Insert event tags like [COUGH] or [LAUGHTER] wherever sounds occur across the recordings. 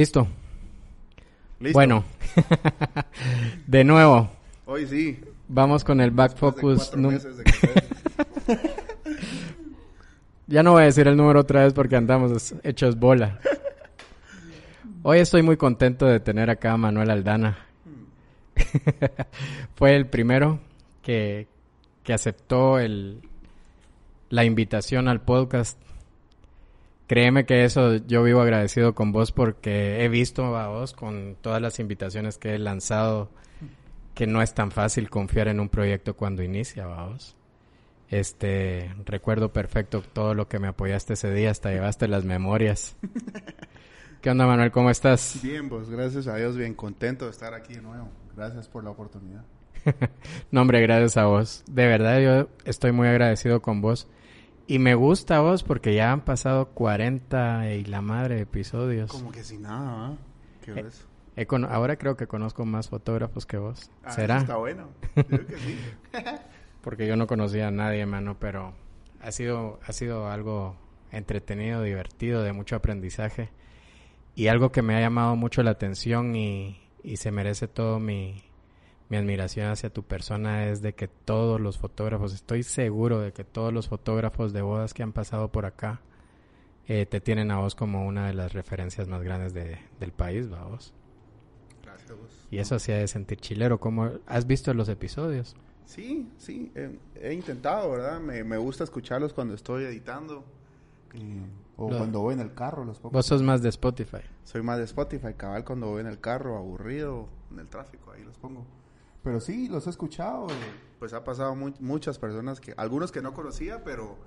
Listo. Listo. Bueno, [LAUGHS] de nuevo, Hoy sí. vamos con el back de focus. meses de. [LAUGHS] Ya no voy a decir el número otra vez porque andamos hechos bola. Hoy estoy muy contento de tener acá a Manuel Aldana. [LAUGHS] Fue el primero que, que aceptó el, la invitación al podcast. Créeme que eso yo vivo agradecido con vos porque he visto a vos con todas las invitaciones que he lanzado que no es tan fácil confiar en un proyecto cuando inicia, vos. Este, recuerdo perfecto todo lo que me apoyaste ese día, hasta llevaste las memorias. ¿Qué onda, Manuel? ¿Cómo estás? Bien, pues gracias a Dios, bien contento de estar aquí de nuevo. Gracias por la oportunidad. [LAUGHS] No, hombre, gracias a vos. De verdad, yo estoy muy agradecido con vos. Y me gusta vos porque ya han pasado 40 y la madre de episodios. Como que sin nada, ¿ah? ¿Qué Eh, ves? Ahora creo que conozco más fotógrafos que vos. Ah, ¿Será? eso Está bueno. Yo creo que sí. [LAUGHS] Porque yo no conocía a nadie, mano, pero ha sido, ha sido algo entretenido, divertido, de mucho aprendizaje. Y algo que me ha llamado mucho la atención y, y se merece todo mi, mi admiración hacia tu persona es de que todos los fotógrafos, estoy seguro de que todos los fotógrafos de bodas que han pasado por acá eh, te tienen a vos como una de las referencias más grandes de- del país, ¿va vos? Gracias a vos. Y eso sí ha de sentir chilero. ¿Cómo has visto los episodios? Sí, sí, eh, he intentado, ¿verdad? Me, me gusta escucharlos cuando estoy editando. eh, o Lo- cuando voy en el carro, los pongo. Vos sos más de Spotify. Soy más de Spotify, cabal, cuando voy en el carro, aburrido, en el tráfico, ahí los pongo. Pero sí, los he escuchado. Pues ha pasado mu- muchas personas, que algunos que no conocía, pero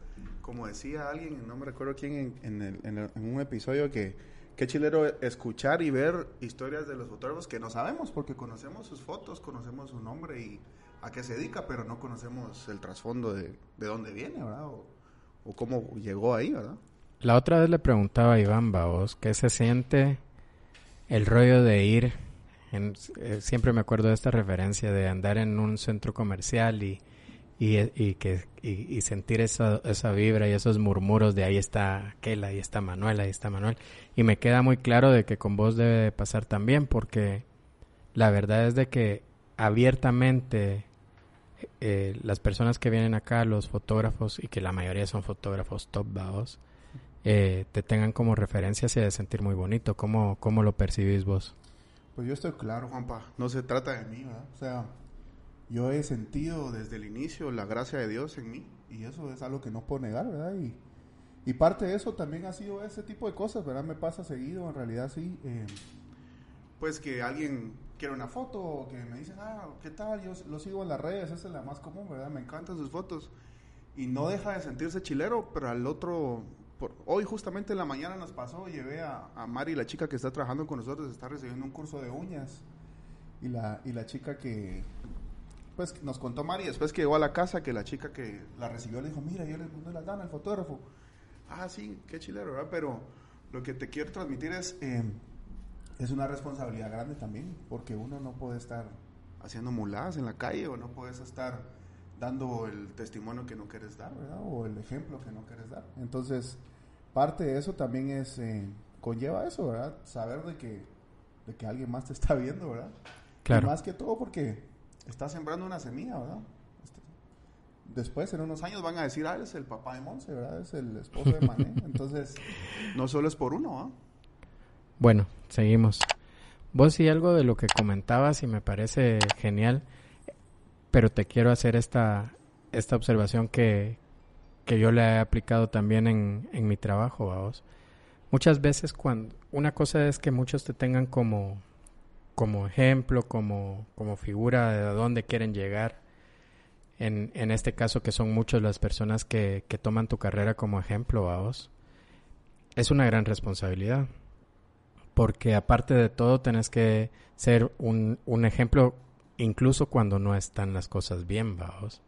como decía alguien, no me recuerdo quién, en, en el- en el- en un episodio que qué chilero escuchar y ver historias de los fotógrafos que no sabemos, porque conocemos sus fotos, conocemos su nombre y a qué se dedica, pero no conocemos el trasfondo de, de dónde viene, ¿verdad? O, o cómo llegó ahí, ¿verdad? La otra vez le preguntaba a Iván Baos qué se siente el rollo de ir, eh, siempre me acuerdo de esta referencia de andar en un centro comercial y, y, y que, y, sentir esa, esa vibra y esos murmuros de ahí está aquel, ahí está Manuel, ahí está Manuel. Y me queda muy claro de que con vos debe de pasar también porque la verdad es de que abiertamente eh, las personas que vienen acá, los fotógrafos, y que la mayoría son fotógrafos top baos, eh, te tengan como referencia y de sentir muy bonito. ¿Cómo, ¿Cómo lo percibís vos? Pues yo estoy claro, Juanpa. No se trata de mí, ¿verdad? O sea, yo he sentido desde el inicio la gracia de Dios en mí. Y eso es algo que no puedo negar, ¿verdad? Y, y parte de eso también ha sido ese tipo de cosas, ¿verdad? Me pasa seguido, en realidad sí. eh, pues que alguien quiere una foto o que me dicen, ah, ¿qué tal? Yo lo sigo en las redes, esa es la más común, ¿verdad? Me encantan sus fotos. Y no deja de sentirse chilero, pero al otro... por- hoy justamente en la mañana nos pasó, llevé a, a Mari, la chica que está trabajando con nosotros, está recibiendo un curso de uñas. Y la, y la chica que... Pues nos contó Mari después que llegó a la casa que la chica que la recibió le dijo, mira, yo le puse las ganas al fotógrafo. Ah, sí, qué chilero, ¿verdad? Pero lo que te quiero transmitir es... eh, es una responsabilidad grande también, porque uno no puede estar haciendo muladas en la calle o no puedes estar dando el testimonio que no quieres dar, ¿verdad? O el ejemplo que no quieres dar. Entonces, parte de eso también es, eh, conlleva eso, ¿verdad? Saber de que, de que alguien más te está viendo, ¿verdad? Claro. Y más que todo porque estás sembrando una semilla, ¿verdad? Este, Después, en unos años, van a decir, ah, es el papá de Monse, ¿verdad? Es el esposo de Mané. [LAUGHS] Entonces, no solo es por uno, ¿ah? Bueno, seguimos. Vos sí algo de lo que comentabas y me parece genial, pero te quiero hacer esta, esta observación que, que yo le he aplicado también en, en mi trabajo, vos. Muchas veces cuando una cosa es que muchos te tengan como, como ejemplo, como, como figura de a dónde quieren llegar. En, en este caso que son muchas las personas que, que toman tu carrera como ejemplo, vos. Es una gran responsabilidad porque aparte de todo tenés que ser un, un ejemplo incluso cuando no están las cosas bien, vamos.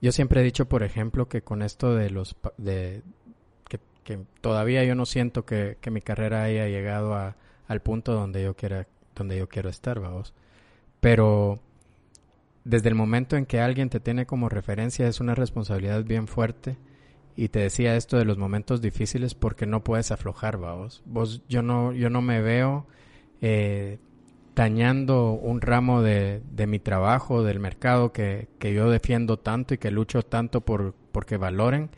Yo siempre he dicho, por ejemplo, que con esto de los de que, que todavía yo no siento que, que mi carrera haya llegado a, al punto donde yo quiera donde yo quiero estar, vamos. Pero desde el momento en que alguien te tiene como referencia es una responsabilidad bien fuerte y te decía esto de los momentos difíciles porque no puedes aflojar, vos. Vos, yo no, yo no me veo eh, dañando un ramo de, de, mi trabajo, del mercado que, que, yo defiendo tanto y que lucho tanto por porque valoren,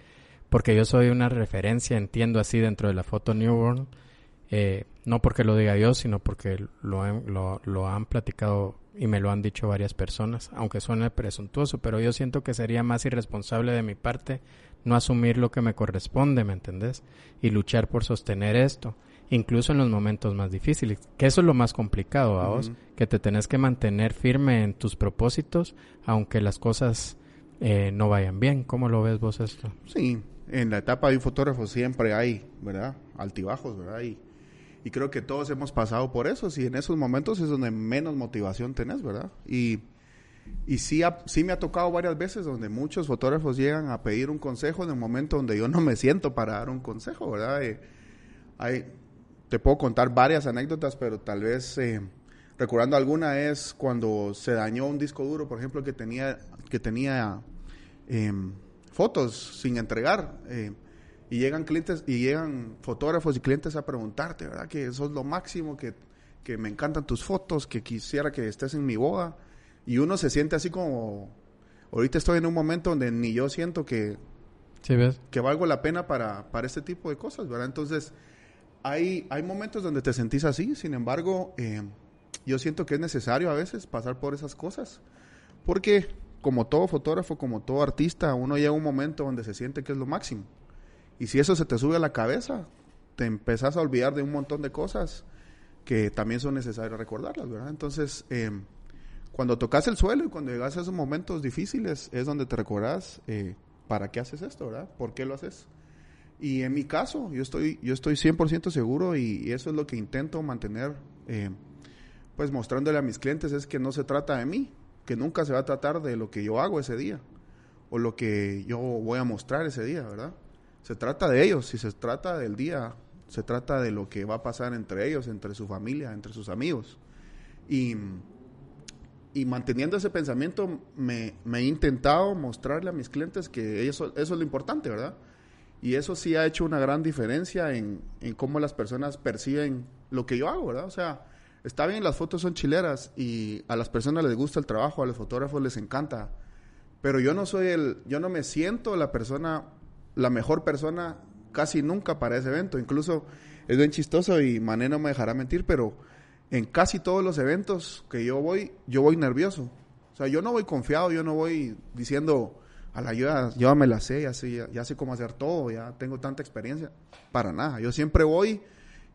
porque yo soy una referencia, entiendo así dentro de la foto Newborn, eh, no porque lo diga yo, sino porque lo, lo, lo han platicado y me lo han dicho varias personas, aunque suene presuntuoso, pero yo siento que sería más irresponsable de mi parte no asumir lo que me corresponde, ¿me entendés? Y luchar por sostener esto, incluso en los momentos más difíciles, que eso es lo más complicado a vos, que te tenés que mantener firme en tus propósitos, aunque las cosas eh, no vayan bien. ¿Cómo lo ves vos esto? Sí, en la etapa de un fotógrafo siempre hay, ¿verdad? Altibajos, ¿verdad? Y, y creo que todos hemos pasado por eso, y en esos momentos es donde menos motivación tenés, ¿verdad? Y y sí, sí me ha tocado varias veces donde muchos fotógrafos llegan a pedir un consejo en un momento donde yo no me siento para dar un consejo, ¿verdad? Eh, hay, te puedo contar varias anécdotas, pero tal vez eh, recordando alguna es cuando se dañó un disco duro, por ejemplo, que tenía, que tenía em, fotos sin entregar. Eh, y llegan clientes y llegan fotógrafos y clientes a preguntarte, ¿verdad? Que eso es lo máximo, que, que me encantan tus fotos, que quisiera que estés en mi boda y uno se siente así como, ahorita estoy en un momento donde ni yo siento que, que valgo la pena para, para este tipo de cosas, ¿verdad? Entonces, hay, hay momentos donde te sentís así, sin embargo, eh, yo siento que es necesario a veces pasar por esas cosas, porque como todo fotógrafo, como todo artista, uno llega a un momento donde se siente que es lo máximo. Y si eso se te sube a la cabeza, te empezás a olvidar de un montón de cosas que también son necesarias recordarlas, ¿verdad? Entonces, eh, cuando tocas el suelo y cuando llegas a esos momentos difíciles es donde te recordás eh, para qué haces esto, ¿verdad? ¿Por qué lo haces? Y en mi caso, yo estoy, yo estoy 100% seguro y, eso es lo que intento mantener, eh, pues mostrándole a mis clientes, es que no se trata de mí, que nunca se va a tratar de lo que yo hago ese día o lo que yo voy a mostrar ese día, ¿verdad? Se trata de ellos, si se trata del día, se trata de lo que va a pasar entre ellos, entre su familia, entre sus amigos. Y y manteniendo ese pensamiento me, he intentado mostrarle a mis clientes que eso, eso es lo importante, ¿verdad? Y eso sí ha hecho una gran diferencia en, en, cómo las personas perciben lo que yo hago, ¿verdad? O sea, está bien, las fotos son chileras y a las personas les gusta el trabajo, a los fotógrafos les encanta, pero yo no soy el, yo no me siento la persona, la mejor persona casi nunca para ese evento. Incluso es bien chistoso y Mané no me dejará mentir, pero en casi todos los eventos que yo voy, yo voy nervioso. O sea, yo no voy confiado, yo no voy diciendo, a la ayuda, yo me la sé, ya sé, cómo hacer todo, ya tengo tanta experiencia. Para nada. Yo siempre voy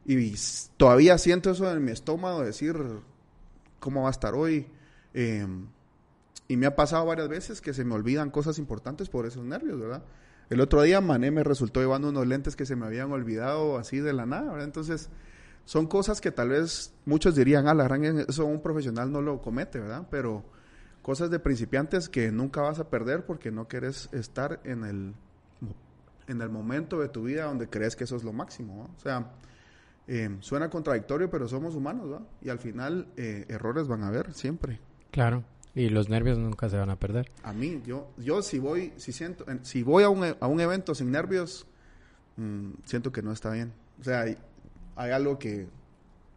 y todavía siento eso en mi estómago, decir cómo va a estar hoy. Em, y me ha pasado varias veces que se me olvidan cosas importantes por esos nervios, ¿verdad? El otro día Mané me resultó llevando unos lentes que se me habían olvidado así de la nada, ¿verdad? Entonces, son cosas que tal vez muchos dirían, ah, la gran, eso un profesional no lo comete, ¿verdad? Pero cosas de principiantes que nunca vas a perder porque no quieres estar en el, en el momento de tu vida donde crees que eso es lo máximo, O sea, eh, suena contradictorio, pero somos humanos, ¿verdad? Y al final eh, errores van a haber siempre. Claro. Y los nervios nunca se van a perder. A mí, yo, yo si voy, si siento, si voy a un, a un evento sin nervios, mm, siento que no está bien. O sea, hay algo que,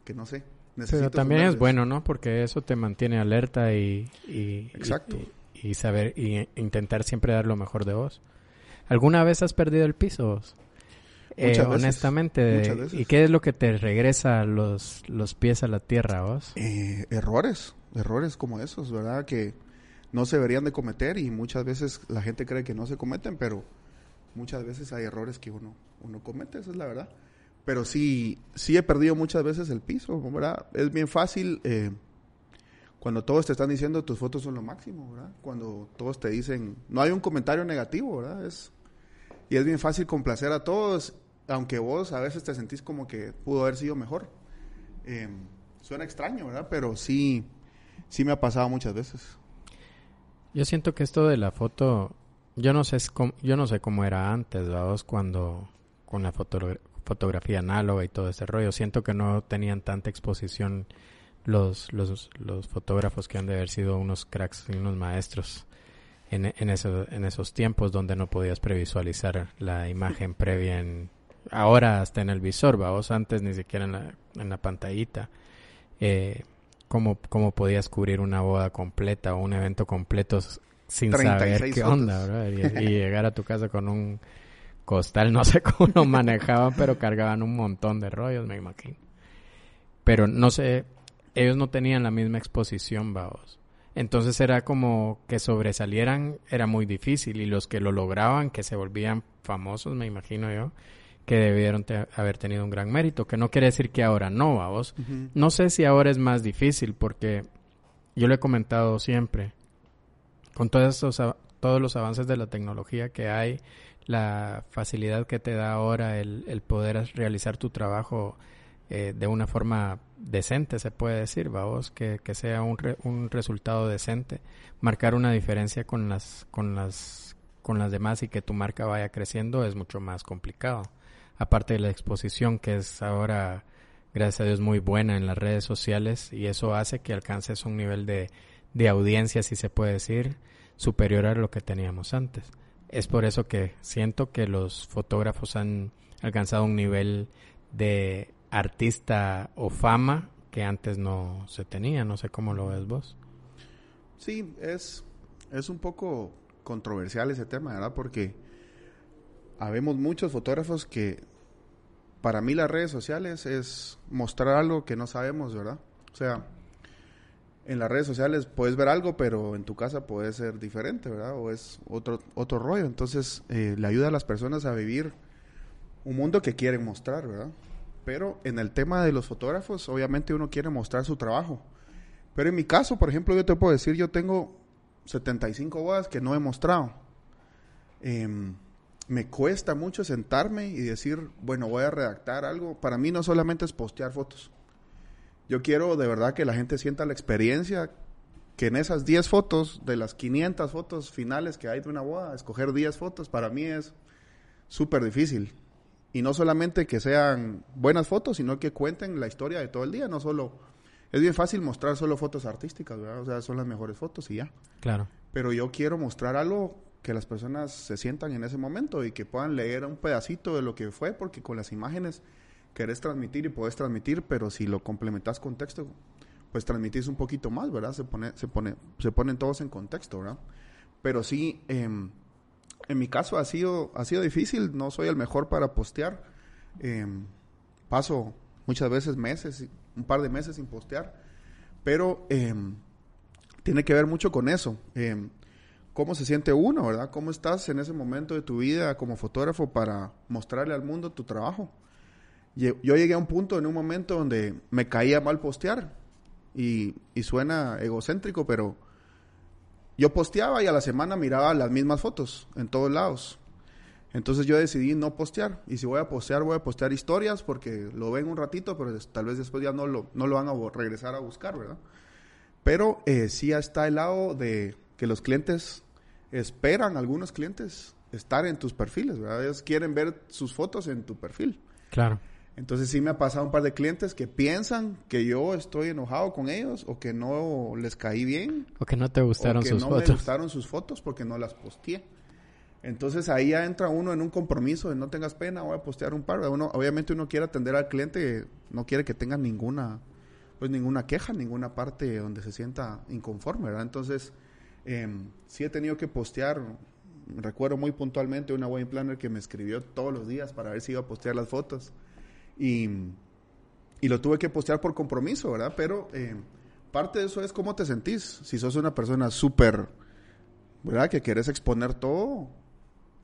que no sé. Pero también es bueno, ¿no? Porque eso te mantiene alerta y, y Exacto. Y, saber y intentar siempre dar lo mejor de vos. ¿Alguna vez has perdido el piso vos? Eh, honestamente, ¿y qué es lo que te regresa los, los pies a la tierra vos? Eh, errores, errores como esos, ¿verdad? Que no se deberían de cometer y muchas veces la gente cree que no se cometen, pero muchas veces hay errores que uno, uno comete, esa es la verdad pero sí, sí he perdido muchas veces el piso, ¿verdad? Es bien fácil eh, cuando todos te están diciendo tus fotos son lo máximo, ¿verdad? Cuando todos te dicen, no hay un comentario negativo, ¿verdad? Y es bien fácil complacer a todos, aunque vos a veces te sentís como que pudo haber sido mejor. Eh, suena extraño, ¿verdad? Pero sí, sí me ha pasado muchas veces. Yo siento que esto de la foto, yo no sé, yo no sé cómo era antes, ¿verdad? Cuando con la fotografía fotografía análoga y todo ese rollo. Siento que no tenían tanta exposición los, los, los fotógrafos que han de haber sido unos cracks y unos maestros. en, en, eso, en esos tiempos donde no podías previsualizar la imagen previa en ahora hasta en el visor, vos antes ni siquiera en la, en la pantallita. Eh, cómo, cómo podías cubrir una boda completa o un evento completo sin saber qué onda, Y, llegar a tu casa con un costal, no sé [LAUGHS] cómo lo manejaban, pero cargaban un montón de rollos, me imagino. Pero no sé, ellos no tenían la misma exposición, vamos. Entonces era como que sobresalieran, era muy difícil y los que lo lograban, que se volvían famosos, me imagino yo, que debieron haber tenido un gran mérito, que no quiere decir que ahora no, vamos. No sé si ahora es más difícil porque yo lo he comentado siempre, con todos, estos, todos los avances de la tecnología que hay, la facilidad que te da ahora el, el poder realizar tu trabajo eh, de una forma decente, se puede decir, vamos, que, que sea un, un resultado decente, marcar una diferencia con las, con las, con las demás y que tu marca vaya creciendo es mucho más complicado. Aparte de la exposición que es ahora, gracias a Dios, muy buena en las redes sociales y eso hace que alcances un nivel de, de audiencia, si se puede decir, superior a lo que teníamos antes. Es por eso que siento que los fotógrafos han alcanzado un nivel de artista o fama que antes no se tenía. No sé cómo lo ves vos. Sí, es, es un poco controversial ese tema, ¿verdad? Porque habemos muchos fotógrafos que para mí las redes sociales es mostrar algo que no sabemos, ¿verdad? O sea, en las redes sociales puedes ver algo, pero en tu casa puede ser diferente, ¿verdad? O es otro, otro rollo. Entonces, eh, le ayuda a las personas a vivir un mundo que quieren mostrar, ¿verdad? Pero en el tema de los fotógrafos, obviamente uno quiere mostrar su trabajo. Pero en mi caso, por ejemplo, yo te puedo decir, yo tengo 75 bodas que no he mostrado. Em, me cuesta mucho sentarme y decir, bueno, voy a redactar algo. Para mí no solamente es postear fotos. Yo quiero de verdad que la gente sienta la experiencia, que en esas 10 fotos, de las 500 fotos finales que hay de una boda, escoger 10 fotos, para mí es súper difícil. Y no solamente que sean buenas fotos, sino que cuenten la historia de todo el día, no solo... Es bien fácil mostrar solo fotos artísticas, ¿verdad? O sea, son las mejores fotos y ya. Claro. Pero yo quiero mostrar algo que las personas se sientan en ese momento y que puedan leer un pedacito de lo que fue, porque con las imágenes querés transmitir y podés transmitir, pero si lo complementas con texto, pues transmitís un poquito más, ¿verdad? Se pone, se pone, se ponen todos en contexto, ¿verdad? Pero sí, eh, en mi caso ha sido, ha sido difícil, no soy el mejor para postear. Em, paso muchas veces meses, un par de meses sin postear, pero em, tiene que ver mucho con eso. Em, ¿Cómo se siente uno, verdad? ¿Cómo estás en ese momento de tu vida como fotógrafo para mostrarle al mundo tu trabajo? Yo llegué a un punto, en un momento donde me caía mal postear y, suena egocéntrico, pero yo posteaba y a la semana miraba las mismas fotos en todos lados. Entonces yo decidí no postear. Y si voy a postear, voy a postear historias porque lo ven un ratito, pero tal vez después ya no lo, no lo van a regresar a buscar, ¿verdad? Pero eh, sí está el lado de que los clientes esperan, algunos clientes, estar en tus perfiles, ¿verdad? Ellos quieren ver sus fotos en tu perfil. Claro. Entonces sí me ha pasado un par de clientes que piensan que yo estoy enojado con ellos o que no les caí bien. O que no te gustaron o que sus no fotos. me gustaron sus fotos porque no las posteé. Entonces ahí ya entra uno en un compromiso de no tengas pena, voy a postear un par. Uno, obviamente uno quiere atender al cliente, no quiere que tenga ninguna, pues ninguna queja, ninguna parte donde se sienta inconforme, ¿verdad? Entonces eh, sí he tenido que postear. Recuerdo muy puntualmente una wedding planner que me escribió todos los días para ver si iba a postear las fotos. Y, y lo tuve que postear por compromiso, ¿verdad? Pero eh, parte de eso es cómo te sentís. Si sos una persona súper, ¿verdad? Que quieres exponer todo.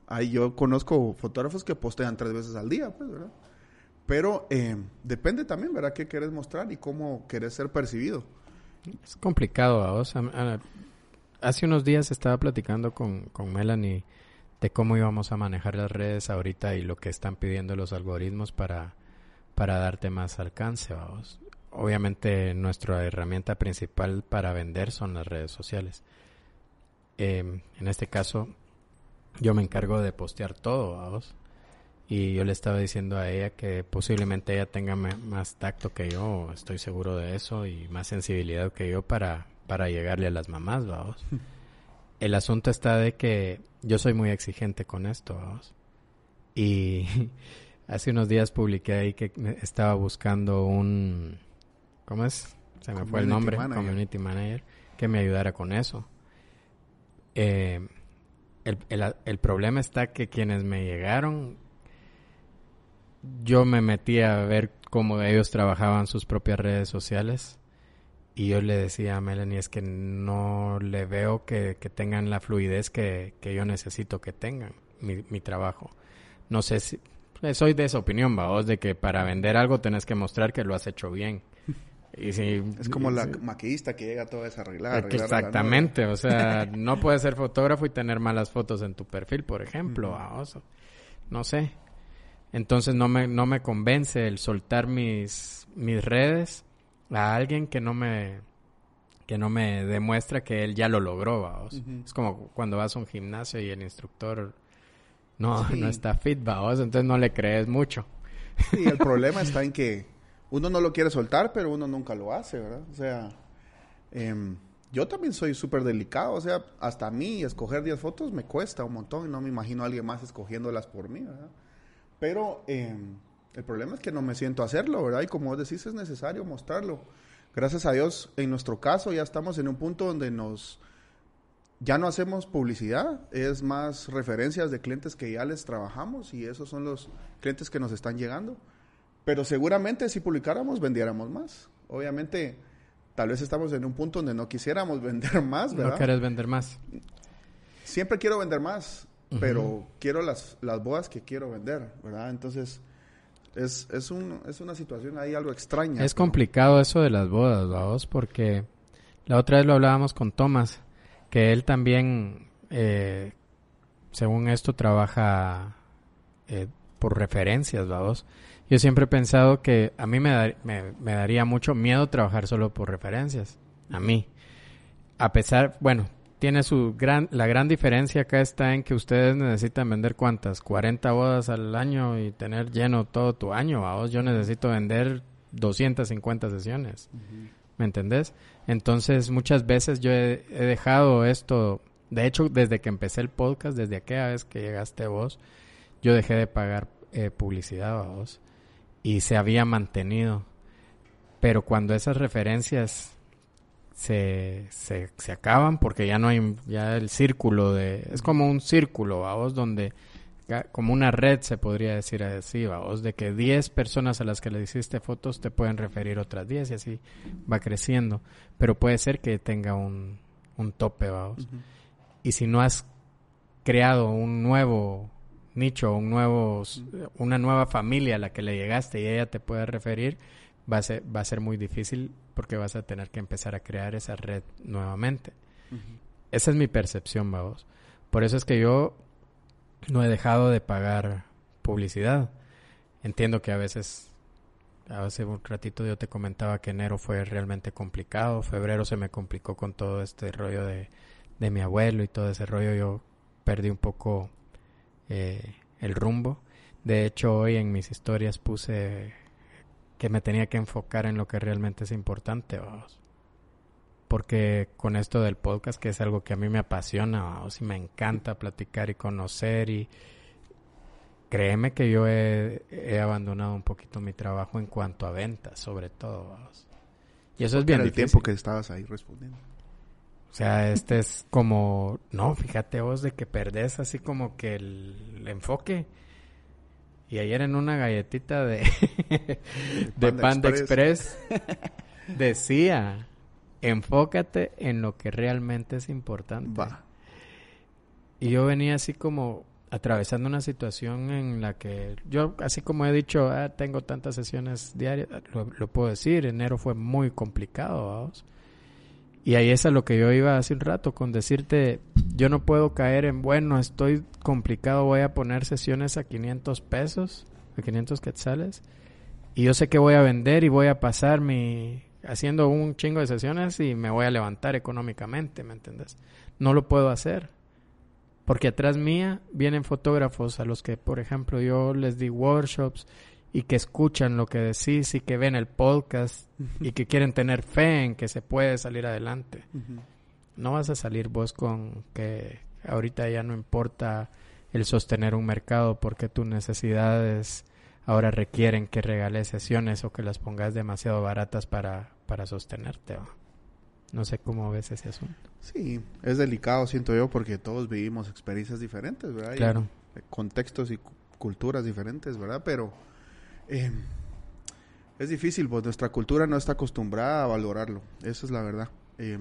Ahí yo conozco fotógrafos que postean tres veces al día, pues, ¿verdad? Pero eh, depende también, ¿verdad? ¿Qué quieres mostrar y cómo quieres ser percibido? Es complicado, vos. Hace unos días estaba platicando con, con Melanie de cómo íbamos a manejar las redes ahorita y lo que están pidiendo los algoritmos para para darte más alcance, vamos. Obviamente nuestra herramienta principal para vender son las redes sociales. Em, en este caso, yo me encargo de postear todo, vamos. Y yo le estaba diciendo a ella que posiblemente ella tenga más tacto que yo, estoy seguro de eso, y más sensibilidad que yo para, para llegarle a las mamás, vamos. [LAUGHS] el asunto está de que yo soy muy exigente con esto, vamos. Y [LAUGHS] hace unos días publiqué ahí que estaba buscando un... ¿Cómo es? Se me fue el nombre, Community Manager, que me ayudara con eso. Eh, el, el, el, problema está que quienes me llegaron, yo me metí a ver cómo ellos trabajaban sus propias redes sociales y yo le decía a Melanie es que no le veo que, tengan la fluidez que, yo necesito que tengan mi, mi trabajo. No sé si... Soy de esa opinión, vos, de que para vender algo tenés que mostrar que lo has hecho bien. Y si, es como la maquillista que llega toda desarreglada. Exactamente, o sea, [LAUGHS] no puedes ser fotógrafo y tener malas fotos en tu perfil, por ejemplo, No sé. Entonces no me, no me convence el soltar mis, mis redes a alguien que no me que no me demuestra que él ya lo logró, vamos. Es como cuando vas a un gimnasio y el instructor no, no está fit, entonces no le crees mucho. Sí, el [LAUGHS] problema está en que uno no lo quiere soltar, pero uno nunca lo hace, ¿verdad? O sea, em, yo también soy súper delicado, o sea, hasta a mí escoger 10 fotos me cuesta un montón y no me imagino a alguien más escogiéndolas por mí, ¿verdad? Pero em, el problema es que no me siento a hacerlo, ¿verdad? Y como vos decís, es necesario mostrarlo. Gracias a Dios, en nuestro caso ya estamos en un punto donde nos ya no hacemos publicidad, es más referencias de clientes que ya les trabajamos y esos son los clientes que nos están llegando. Pero seguramente si publicáramos vendiéramos más. Obviamente, tal vez estamos en un punto donde no quisiéramos [LAUGHS] vender más, ¿verdad? No quieres vender más. Siempre quiero vender más, pero quiero las, las bodas que quiero vender, ¿verdad? Entonces, es, es, un, es una situación ahí algo extraña. Es complicado eso de las bodas, vamos, porque la otra vez lo hablábamos con Tomás, que él también, eh, según esto, trabaja eh, por referencias, vamos. Yo siempre he pensado que a mí me, me, daría mucho miedo trabajar solo por referencias. A mí. A pesar, bueno, tiene su gran, la gran diferencia acá está en que ustedes necesitan vender cuántas, 40 bodas al año y tener lleno todo tu año, vos yo necesito vender 250 sesiones, ¿me entendés? Entonces muchas veces yo he, dejado esto, de hecho desde que empecé el podcast, desde aquella vez que llegaste vos, yo dejé de pagar eh, publicidad a vos y se había mantenido. Pero cuando esas referencias se, se, se, acaban porque ya no hay ya el círculo de es como un círculo vos donde como una red se podría decir así vos de que 10 personas a las que le hiciste fotos te pueden referir otras 10 y así va creciendo pero puede ser que tenga un, un tope vamos y si no has creado un nuevo nicho un nuevo una nueva familia a la que le llegaste y ella te puede referir va a ser, va a ser muy difícil porque vas a tener que empezar a crear esa red nuevamente. Esa es mi percepción, vamos. Por eso es que yo no he dejado de pagar publicidad. Entiendo que a veces, hace un ratito yo te comentaba que enero fue realmente complicado, febrero se me complicó con todo este rollo de, de mi abuelo y todo ese rollo, yo perdí un poco eh, el rumbo. De hecho, hoy en mis historias puse que me tenía que enfocar en lo que realmente es importante, vamos. Porque con esto del podcast, que es algo que a mí me apasiona, vamos, y me encanta platicar y conocer, y créeme que yo he, abandonado un poquito mi trabajo en cuanto a ventas, sobre todo, vamos. Y eso es bien el tiempo que estabas ahí respondiendo. O sea, este es como, no, fíjate vos de que perdés así como que el enfoque y ayer en una galletita de, [LAUGHS] de Panda, Express. decía, enfócate en lo que realmente es importante. Y yo venía así como atravesando una situación en la que yo, así como he dicho, ah, tengo tantas sesiones diarias, lo, puedo decir, enero fue muy complicado, vamos. Y ahí es a lo que yo iba hace un rato, con decirte, yo no puedo caer en, bueno, estoy complicado, voy a poner sesiones a 500 pesos, a 500 quetzales, y yo sé que voy a vender y voy a pasar mi, haciendo un chingo de sesiones y me voy a levantar económicamente, ¿me entiendes? No lo puedo hacer. Porque atrás mía vienen fotógrafos a los que, por ejemplo, yo les di workshops y que escuchan lo que decís y que ven el podcast y que quieren tener fe en que se puede salir adelante. no vas a salir vos con que ahorita ya no importa el sostener un mercado porque tus necesidades ahora requieren que regales sesiones o que las pongas demasiado baratas para, para sostenerte. No sé cómo ves ese asunto. Sí, es delicado, siento yo, porque todos vivimos experiencias diferentes, ¿verdad? Claro. contextos y culturas diferentes, ¿verdad? Pero eh, es difícil, pues nuestra cultura no está acostumbrada a valorarlo, eso es la verdad. Eh,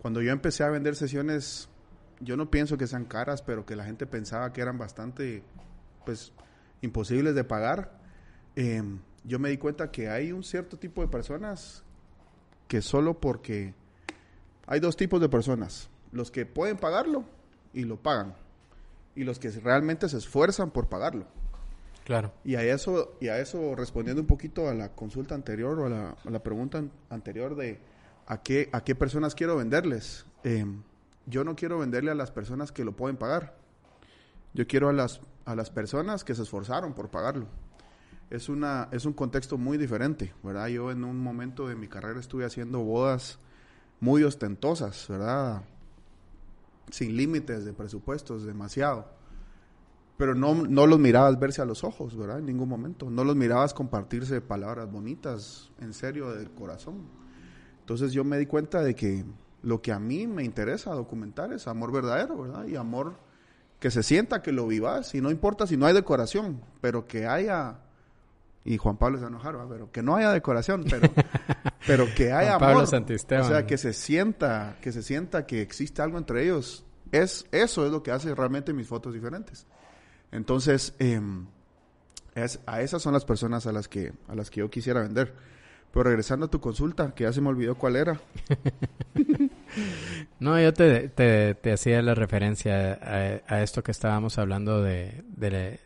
cuando yo empecé a vender sesiones, yo no pienso que sean caras, pero que la gente pensaba que eran bastante, pues, imposibles de pagar. Eh, yo me di cuenta que hay un cierto tipo de personas que solo porque hay dos tipos de personas, los que pueden pagarlo y lo pagan, y los que realmente se esfuerzan por pagarlo. Claro. Y a eso, y a eso respondiendo un poquito a la consulta anterior o a la, pregunta anterior de a qué, a qué personas quiero venderles. Em, yo no quiero venderle a las personas que lo pueden pagar. Yo quiero a las, a las personas que se esforzaron por pagarlo. Es, una, es un contexto muy diferente, ¿verdad? Yo en un momento de mi carrera estuve haciendo bodas muy ostentosas, ¿verdad? Sin límites de presupuestos, demasiado pero no, no los mirabas verse a los ojos, ¿verdad? En ningún momento. No los mirabas compartirse palabras bonitas, en serio, del corazón. Entonces yo me di cuenta de que lo que a mí me interesa documentar es amor verdadero, ¿verdad? Y amor que se sienta que lo vivas, y no importa si no hay decoración, pero que haya, y Juan Pablo se enojar, pero que no haya decoración, pero, [LAUGHS] pero que haya amor. o sea, que se sienta, que se sienta que existe algo entre ellos. Es, eso es lo que hace realmente mis fotos diferentes. Entonces, em, a esas son las personas a las que a las que yo quisiera vender. Pero regresando a tu consulta, que ya se me olvidó cuál era. [LAUGHS] no, yo te, te, hacía la referencia a, esto que estábamos hablando de, de,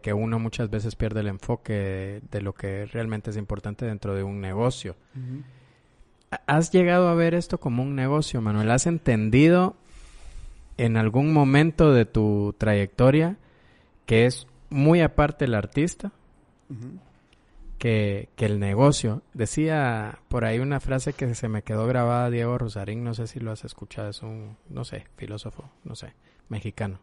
que uno muchas veces pierde el enfoque de, lo que realmente es importante dentro de un negocio. ¿Has llegado a ver esto como un negocio, Manuel? ¿Has entendido en algún momento de tu trayectoria que es muy aparte el artista que, el negocio. Decía por ahí una frase que se me quedó grabada Diego Rosarín, no sé si lo has escuchado, es un, no sé, filósofo, no sé, mexicano.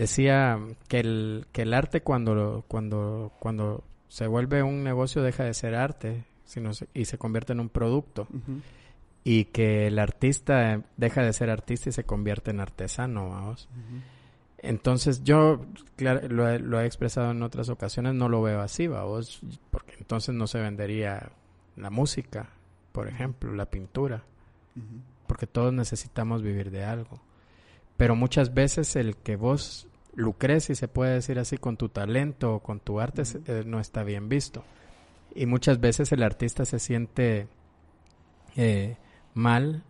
Decía que el, que el arte cuando, cuando, cuando se vuelve un negocio deja de ser arte sino y se convierte en un producto. Y que el artista deja de ser artista y se convierte en artesano, vamos. Entonces yo claro, lo, he, expresado en otras ocasiones, no lo veo así, vos, porque entonces no se vendería la música, por ejemplo, la pintura, porque todos necesitamos vivir de algo. Pero muchas veces el que vos lucres, si se puede decir así, con tu talento o con tu arte eh, no está bien visto. Y muchas veces el artista se siente eh, mal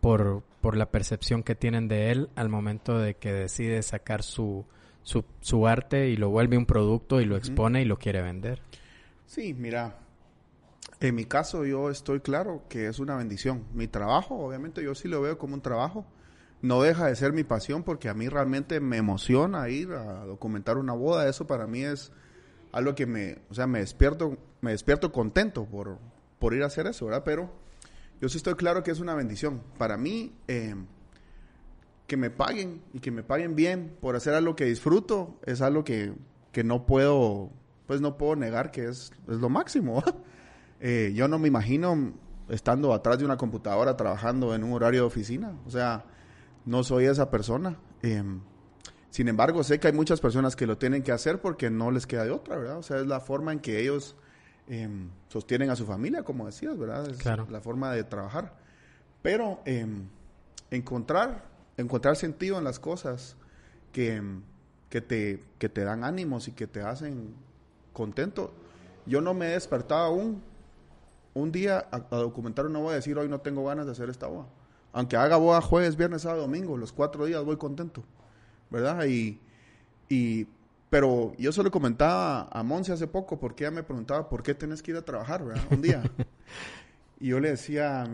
por, por la percepción que tienen de él al momento de que decide sacar su, su, arte y lo vuelve un producto y lo expone y lo quiere vender. Sí, mira, en mi caso yo estoy claro que es una bendición. Mi trabajo, obviamente yo sí lo veo como un trabajo. No deja de ser mi pasión porque a mí realmente me emociona ir a documentar una boda. Eso para mí es algo que me, o sea, me despierto, me despierto contento por, por ir a hacer eso, ¿verdad? Pero yo sí estoy claro que es una bendición. Para mí, eh, que me paguen y que me paguen bien por hacer algo que disfruto es algo que, no puedo, pues no puedo negar que es, es lo máximo. [LAUGHS] Eh, yo no me imagino estando atrás de una computadora trabajando en un horario de oficina. O sea, no soy esa persona. Eh, sin embargo, sé que hay muchas personas que lo tienen que hacer porque no les queda de otra, ¿verdad? O sea, es la forma en que ellos Em, sostienen a su familia, como decías, ¿verdad? Es la forma de trabajar. Pero em, encontrar, encontrar sentido en las cosas que, em, que, te, que te dan ánimos y que te hacen contento. Yo no me he despertado aún un día a, documentar una boda y decir hoy no tengo ganas de hacer esta boda. Aunque haga boda jueves, viernes, sábado, domingo, los cuatro días voy contento, ¿verdad? Y, y pero yo solo comentaba a Monse hace poco porque ella me preguntaba por qué tenés que ir a trabajar, ¿verdad? Un día. [LAUGHS] y yo le decía,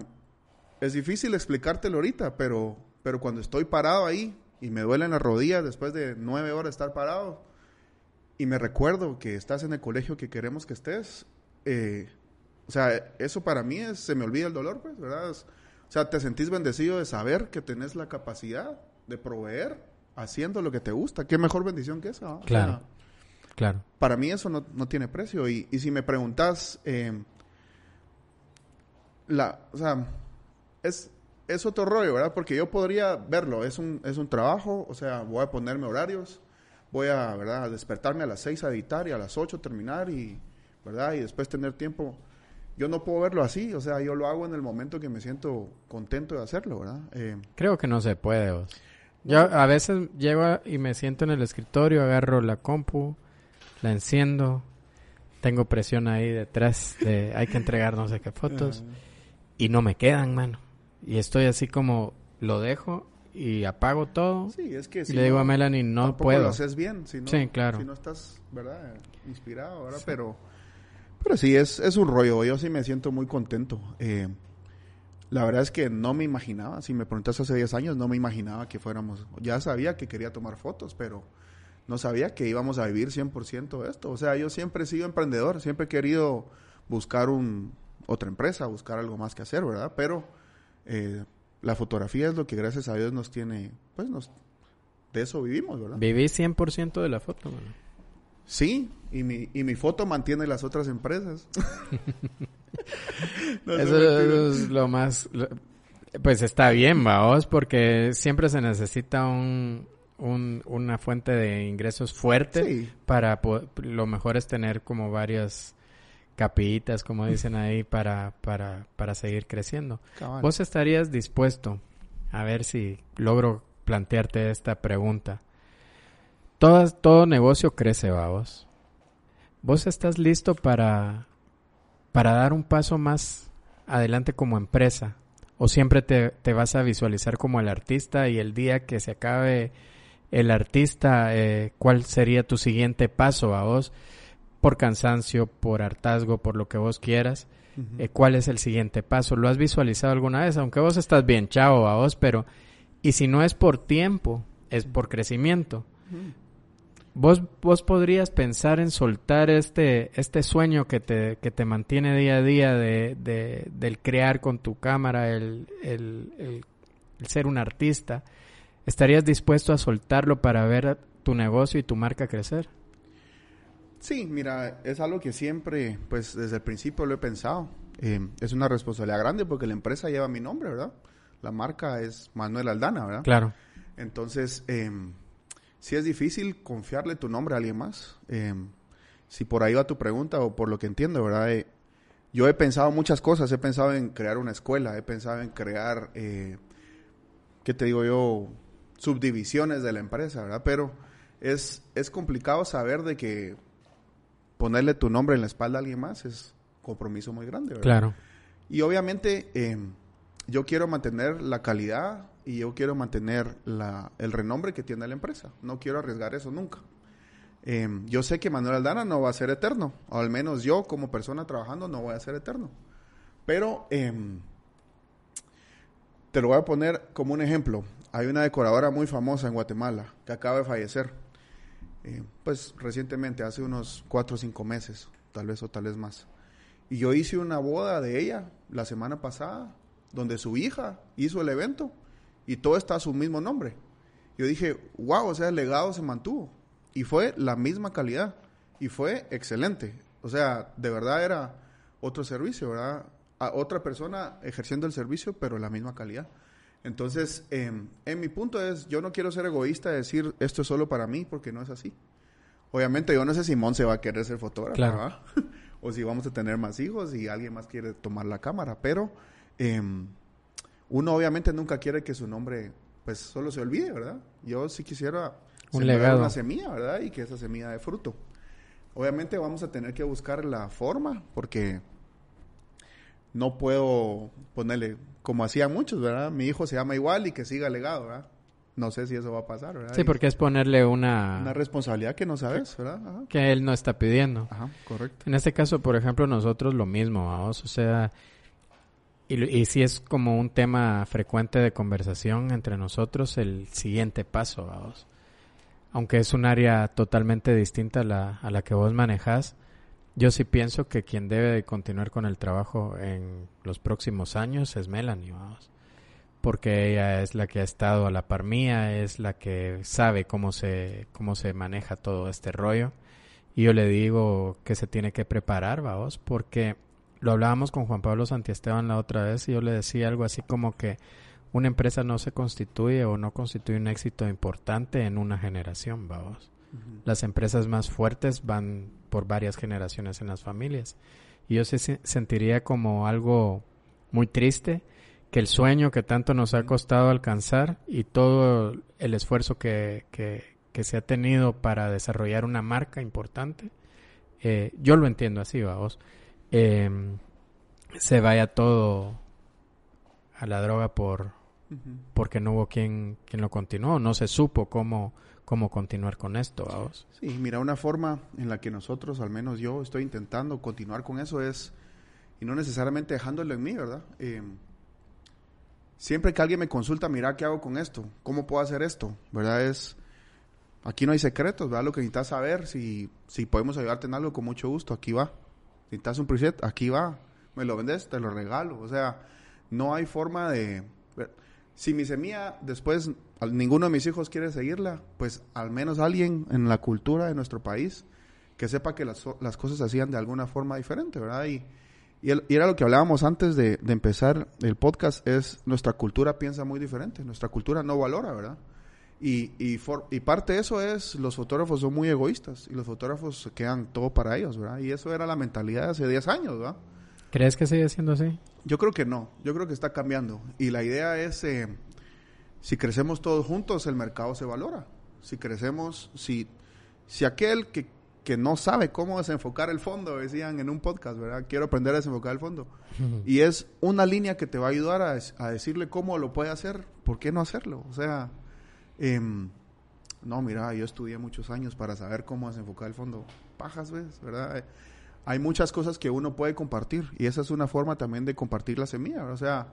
es difícil explicártelo ahorita, pero, pero cuando estoy parado ahí y me duelen las rodillas después de nueve horas de estar parado y me recuerdo que estás en el colegio que queremos que estés, eh, o sea, eso para mí es, se me olvida el dolor, pues, ¿verdad? O sea, te sentís bendecido de saber que tenés la capacidad de proveer haciendo lo que te gusta. ¿Qué mejor bendición que esa? Claro. claro. Para mí eso no, tiene precio. Y, y, si me preguntas, eh, la, o sea, es, es otro rollo, ¿verdad? Porque yo podría verlo, es un, es un trabajo, o sea, voy a ponerme horarios, voy a, ¿verdad? A despertarme a las 6 a editar y a las 8 terminar y, ¿verdad? Y después tener tiempo yo no puedo verlo así, o sea, yo lo hago en el momento que me siento contento de hacerlo, ¿verdad? Eh, Creo que no se puede. Vos. Yo a veces llego y me siento en el escritorio, agarro la compu, la enciendo, tengo presión ahí detrás de hay que entregar no sé qué fotos [LAUGHS] y no me quedan, mano. Y estoy así como lo dejo y apago todo. Sí, es que y le digo a Melanie, no puedo. lo haces bien, si no, sí, claro. si no estás, ¿verdad? Inspirado, ¿verdad? Pero pero sí, es, es un rollo. Yo sí me siento muy contento. Eh, la verdad es que no me imaginaba, si me preguntas hace 10 años, no me imaginaba que fuéramos, ya sabía que quería tomar fotos, pero no sabía que íbamos a vivir 100% de esto. O sea, yo siempre he sido emprendedor, siempre he querido buscar un, otra empresa, buscar algo más que hacer, ¿verdad? Pero eh, la fotografía es lo que gracias a Dios nos tiene, pues nos, de eso vivimos, ¿verdad? Viví 100% de la foto, Sí, y mi, y mi foto mantiene las otras empresas. [LAUGHS] eso, es lo más... pues está bien, vaos, porque siempre se necesita un, una fuente de ingresos fuerte para... Lo mejor es tener como varias capitas, como dicen ahí, para, para, para seguir creciendo. ¿Vos estarías dispuesto, a ver si logro plantearte esta pregunta, todo, todo negocio crece, vamos. ¿Vos estás listo para, para dar un paso más adelante como empresa? ¿O siempre te, te vas a visualizar como el artista y el día que se acabe el artista, eh, cuál sería tu siguiente paso a vos? Por cansancio, por hartazgo, por lo que vos quieras. Eh, ¿Cuál es el siguiente paso? ¿Lo has visualizado alguna vez? Aunque vos estás bien, chao a vos, pero... Y si no es por tiempo, es por crecimiento. Vos, vos podrías pensar en soltar este, este sueño que te, que te mantiene día a día de, de del crear con tu cámara, el, el, el, ser un artista. ¿Estarías dispuesto a soltarlo para ver tu negocio y tu marca crecer? Sí, mira, es algo que siempre, pues desde el principio lo he pensado. Eh, es una responsabilidad grande porque la empresa lleva mi nombre, ¿verdad? La marca es Manuel Aldana, ¿verdad? Claro. Entonces, eh, si es difícil confiarle tu nombre a alguien más. Em, si por ahí va tu pregunta o por lo que entiendo, ¿verdad? Eh, yo he pensado muchas cosas. He pensado en crear una escuela, he pensado en crear, eh, ¿qué te digo yo? Subdivisiones de la empresa, ¿verdad? Pero es, es complicado saber de que ponerle tu nombre en la espalda a alguien más es compromiso muy grande, ¿verdad? Claro. Y obviamente em, yo quiero mantener la calidad y yo quiero mantener el renombre que tiene la empresa. No quiero arriesgar eso nunca. Em, yo sé que Manuel Aldana no va a ser eterno, o al menos yo como persona trabajando no voy a ser eterno. Pero em, te lo voy a poner como un ejemplo. Hay una decoradora muy famosa en Guatemala que acaba de fallecer. Eh, pues recientemente, hace unos cuatro o cinco meses, tal vez o tal vez más. Y yo hice una boda de ella la semana pasada, donde su hija hizo el evento y todo está a su mismo nombre. Yo dije, wow, o sea, el legado se mantuvo. Y fue la misma calidad. Y fue excelente. O sea, de verdad era otro servicio, ¿verdad? A otra persona ejerciendo el servicio, pero la misma calidad. Entonces, em, en mi punto es, yo no quiero ser egoísta y decir esto es solo para mí, porque no es así. Obviamente, yo no sé si Simón se va a querer ser fotógrafo, [LAUGHS] o si vamos a tener más hijos y alguien más quiere tomar la cámara, pero em, uno obviamente nunca quiere que su nombre pues solo se olvide, ¿verdad? Yo sí quisiera un legado. una semilla, ¿verdad? Y que esa semilla dé fruto. Obviamente vamos a tener que buscar la forma porque no puedo ponerle como hacían muchos, ¿verdad? Mi hijo se llama igual y que siga legado, ¿verdad? No sé si eso va a pasar, ¿verdad? Sí, porque es ponerle una... Una responsabilidad que no sabes, ¿verdad? Que él no está pidiendo. Ajá, correcto. En este caso, por ejemplo, nosotros lo mismo, vamos, o sea, y, si es como un tema frecuente de conversación entre nosotros, el siguiente paso, vamos. Aunque es un área totalmente distinta a la, a la que vos manejas, yo sí pienso que quien debe de continuar con el trabajo en los próximos años es Melanie, vamos. porque ella es la que ha estado a la par mía, es la que sabe cómo se, cómo se maneja todo este rollo. Y yo le digo que se tiene que preparar, vamos, porque lo hablábamos con Juan Pablo Santiesteban la otra vez y yo le decía algo así como que una empresa no se constituye o no constituye un éxito importante en una generación, vamos. Las empresas más fuertes van por varias generaciones en las familias. Y yo se sentiría como algo muy triste que el sueño que tanto nos ha costado alcanzar y todo el esfuerzo que, que, se ha tenido para desarrollar una marca importante, eh, yo lo entiendo así, vamos, em, se vaya todo a la droga por porque no hubo quien, quien lo continuó, no se supo cómo, cómo continuar con esto, vamos. Sí, mira, una forma en la que nosotros, al menos yo, estoy intentando continuar con eso es, y no necesariamente dejándolo en mí, ¿verdad? Eh, siempre que alguien me consulta, mira, ¿qué hago con esto? ¿Cómo puedo hacer esto? ¿Verdad? Es, aquí no hay secretos, ¿verdad? Lo que necesitas saber, si, si podemos ayudarte en algo, con mucho gusto, aquí va. Necesitas un preset, aquí va. Me lo vendes, te lo regalo. O sea, no hay forma de... Si mi semilla después ninguno de mis hijos quiere seguirla, pues al menos alguien en la cultura de nuestro país que sepa que las, las cosas se hacían de alguna forma diferente, ¿verdad? Y, y, era lo que hablábamos antes de, empezar el podcast, es nuestra cultura piensa muy diferente, nuestra cultura no valora, ¿verdad? Y, y, y, parte de eso es, los fotógrafos son muy egoístas y los fotógrafos se quedan todo para ellos, ¿verdad? Y eso era la mentalidad de hace 10 años, ¿verdad? ¿Crees que sigue siendo así? Yo creo que no, yo creo que está cambiando. Y la idea es, eh, si crecemos todos juntos, el mercado se valora. Si crecemos, si, si aquel que que no sabe cómo desenfocar el fondo, decían en un podcast, ¿verdad? Quiero aprender a desenfocar el fondo. Y es una línea que te va a ayudar a, decirle cómo lo puede hacer, ¿por qué no hacerlo? O sea, em, no, mira, yo estudié muchos años para saber cómo desenfocar el fondo. Pajas, ¿ves? ¿Verdad? Hay muchas cosas que uno puede compartir y esa es una forma también de compartir la semilla, o sea,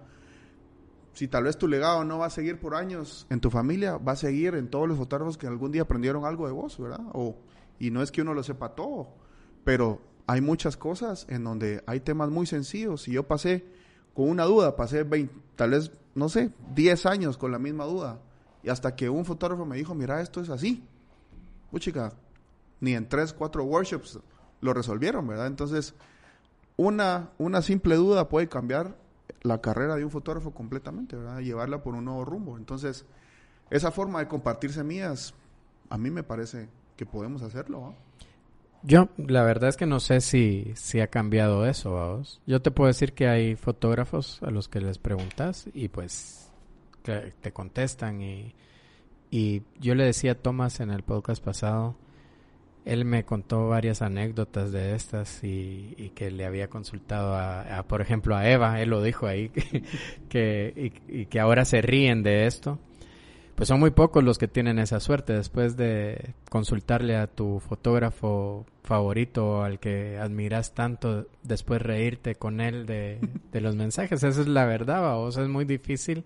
si tal vez tu legado no va a seguir por años en tu familia, va a seguir en todos los fotógrafos que algún día aprendieron algo de vos, ¿verdad? O y no es que uno lo sepa todo, pero hay muchas cosas en donde hay temas muy sencillos. Y yo pasé con una duda, pasé 20, tal vez, no sé, 10 años con la misma duda. Y hasta que un fotógrafo me dijo, mira, esto es así. Uy, chica, ni en 3, 4 workshops lo resolvieron, ¿verdad? Entonces, una, una simple duda puede cambiar la carrera de un fotógrafo completamente, ¿verdad? Llevarla por un nuevo rumbo. Entonces, esa forma de compartir semillas, a mí me parece que podemos hacerlo. Yo, la verdad es que no sé si, si ha cambiado eso, vamos. Yo te puedo decir que hay fotógrafos a los que les preguntas y pues te contestan y, y yo le decía a Tomás en el podcast pasado, él me contó varias anécdotas de estas y, que le había consultado a, por ejemplo, a Eva, él lo dijo ahí, [LAUGHS] que, y, que ahora se ríen de esto pues son muy pocos los que tienen esa suerte después de consultarle a tu fotógrafo favorito al que admiras tanto, después reírte con él de, los mensajes. Esa es la verdad, o es muy difícil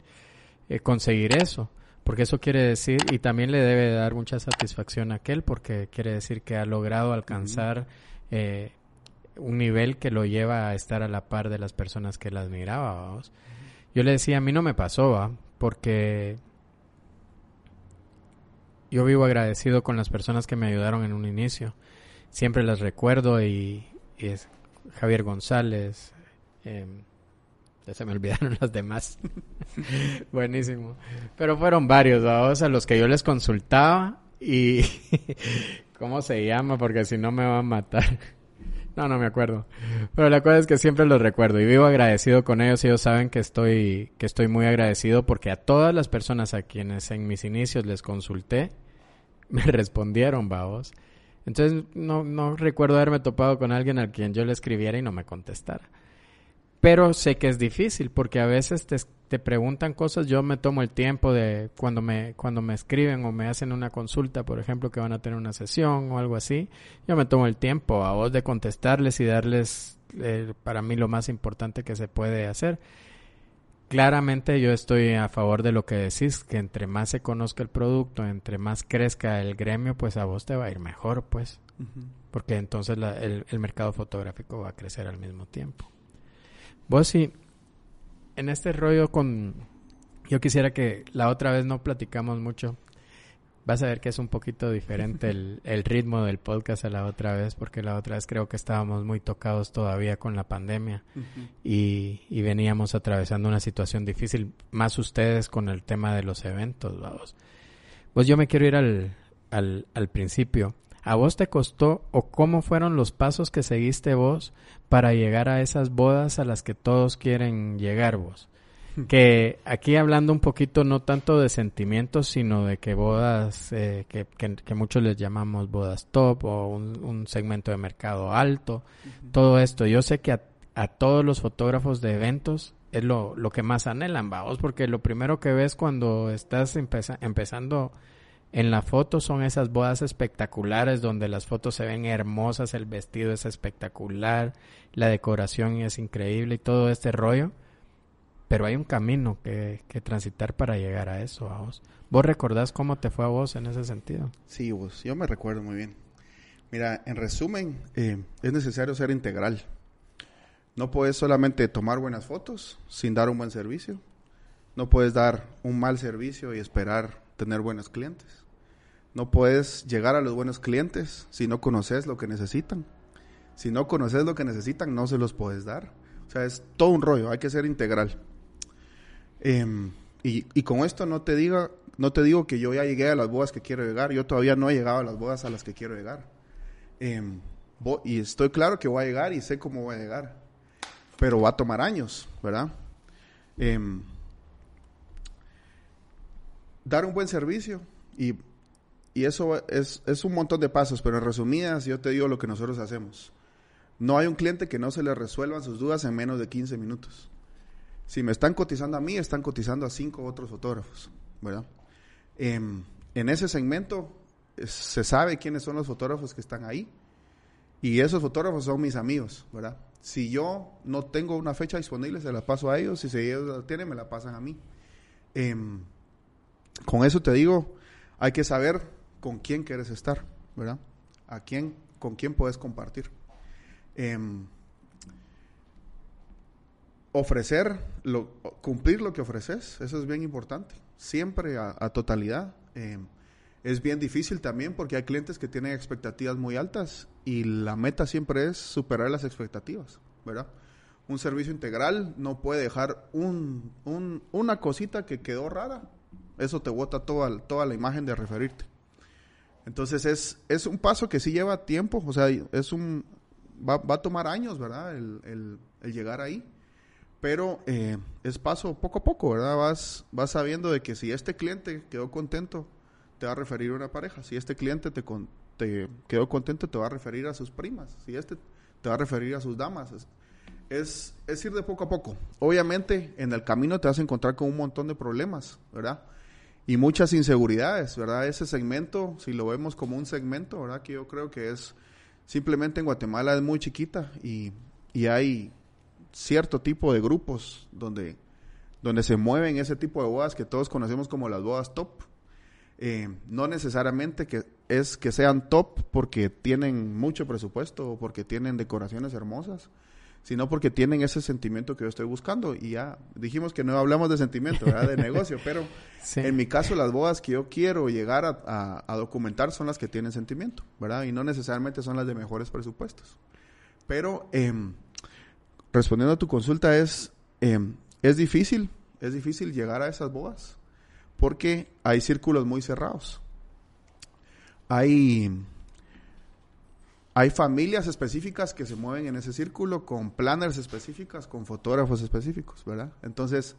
eh, conseguir eso, porque eso quiere decir, y también le debe dar mucha satisfacción a aquel, porque quiere decir que ha logrado alcanzar eh, un nivel que lo lleva a estar a la par de las personas que la admiraba. Yo le decía, a mí no me pasó, ¿va? porque yo vivo agradecido con las personas que me ayudaron en un inicio. Siempre las recuerdo y, es Javier González. Em, ya se me [LAUGHS] olvidaron los demás. [LAUGHS] Buenísimo. Pero fueron varios, a los que yo les consultaba y... [LAUGHS] ¿Cómo se llama? Porque si no me van a matar. No, no me acuerdo. Pero la cosa es que siempre los recuerdo y vivo agradecido con ellos. Ellos saben que estoy, que estoy muy agradecido porque a todas las personas a quienes en mis inicios les consulté, me respondieron, vamos. Entonces no, no recuerdo haberme topado con alguien al quien yo le escribiera y no me contestara. Pero sé que es difícil porque a veces te, te, preguntan cosas, yo me tomo el tiempo de cuando me, cuando me escriben o me hacen una consulta, por ejemplo, que van a tener una sesión o algo así, yo me tomo el tiempo a vos de contestarles y darles eh, para mí lo más importante que se puede hacer claramente yo estoy a favor de lo que decís, que entre más se conozca el producto, entre más crezca el gremio, pues a vos te va a ir mejor, pues. Porque entonces el, mercado fotográfico va a crecer al mismo tiempo. Vos sí, en este rollo con... Yo quisiera que la otra vez no platicamos mucho. Vas a ver que es un poquito diferente el, [LAUGHS] el, ritmo del podcast a la otra vez, porque la otra vez creo que estábamos muy tocados todavía con la pandemia y, y, veníamos atravesando una situación difícil, más ustedes con el tema de los eventos, vamos. Pues yo me quiero ir al, al, al principio. ¿A vos te costó o cómo fueron los pasos que seguiste vos para llegar a esas bodas a las que todos quieren llegar vos? que aquí hablando un poquito no tanto de sentimientos, sino de que bodas, eh, que, que, muchos les llamamos bodas top o un, segmento de mercado alto, todo esto. Yo sé que a, a, todos los fotógrafos de eventos es lo, lo que más anhelan, vamos, porque lo primero que ves cuando estás empezando en la foto son esas bodas espectaculares donde las fotos se ven hermosas, el vestido es espectacular, la decoración es increíble y todo este rollo. Pero hay un camino que, que transitar para llegar a eso, a vos. ¿Vos recordás cómo te fue a vos en ese sentido? Sí, vos, yo me recuerdo muy bien. Mira, en resumen, eh, es necesario ser integral. No puedes solamente tomar buenas fotos sin dar un buen servicio. No puedes dar un mal servicio y esperar tener buenos clientes. No puedes llegar a los buenos clientes si no conoces lo que necesitan. Si no conoces lo que necesitan, no se los puedes dar. O sea, es todo un rollo, hay que ser integral. Em, y, con esto no te diga, no te digo que yo ya llegué a las bodas que quiero llegar, yo todavía no he llegado a las bodas a las que quiero llegar. Em, y estoy claro que voy a llegar y sé cómo voy a llegar. Pero va a tomar años, ¿verdad? Em, dar un buen servicio y y eso es, es, un montón de pasos, pero en resumidas yo te digo lo que nosotros hacemos. No hay un cliente que no se le resuelvan sus dudas en menos de 15 minutos. Si me están cotizando a mí, están cotizando a cinco otros fotógrafos, ¿verdad? Em, en ese segmento se sabe quiénes son los fotógrafos que están ahí y esos fotógrafos son mis amigos, ¿verdad? Si yo no tengo una fecha disponible, se la paso a ellos. Si ellos la tienen, me la pasan a mí. Em, con eso te digo, hay que saber con quién quieres estar, ¿verdad? A quién, con quién puedes compartir. Em, ofrecer, lo, cumplir lo que ofreces, eso es bien importante, siempre a, totalidad. Em, es bien difícil también porque hay clientes que tienen expectativas muy altas y la meta siempre es superar las expectativas, ¿verdad? Un servicio integral no puede dejar un, una cosita que quedó rara. Eso te bota toda, toda la imagen de referirte. Entonces es, es un paso que sí lleva tiempo, o sea, es un, va, va a tomar años, ¿verdad? El, el, llegar ahí. Pero eh, es paso poco a poco, ¿verdad? Vas, vas sabiendo de que si este cliente quedó contento, te va a referir a una pareja. Si este cliente te, te quedó contento, te va a referir a sus primas. Si este te va a referir a sus damas. Es, es, es ir de poco a poco. Obviamente, en el camino te vas a encontrar con un montón de problemas, ¿verdad? Y muchas inseguridades, ¿verdad? Ese segmento, si lo vemos como un segmento, ¿verdad? Que yo creo que es simplemente en Guatemala es muy chiquita y, y hay cierto tipo de grupos donde, donde se mueven ese tipo de bodas que todos conocemos como las bodas top. Eh, no necesariamente que es que sean top porque tienen mucho presupuesto o porque tienen decoraciones hermosas, sino porque tienen ese sentimiento que yo estoy buscando. Y ya dijimos que no hablamos de sentimiento, ¿verdad? de negocio, [LAUGHS] pero en mi caso las bodas que yo quiero llegar a, documentar son las que tienen sentimiento, ¿verdad? Y no necesariamente son las de mejores presupuestos. Pero em, respondiendo a tu consulta es, em, es difícil, es difícil llegar a esas bodas porque hay círculos muy cerrados. Hay hay familias específicas que se mueven en ese círculo con planners específicas, con fotógrafos específicos, ¿verdad? Entonces,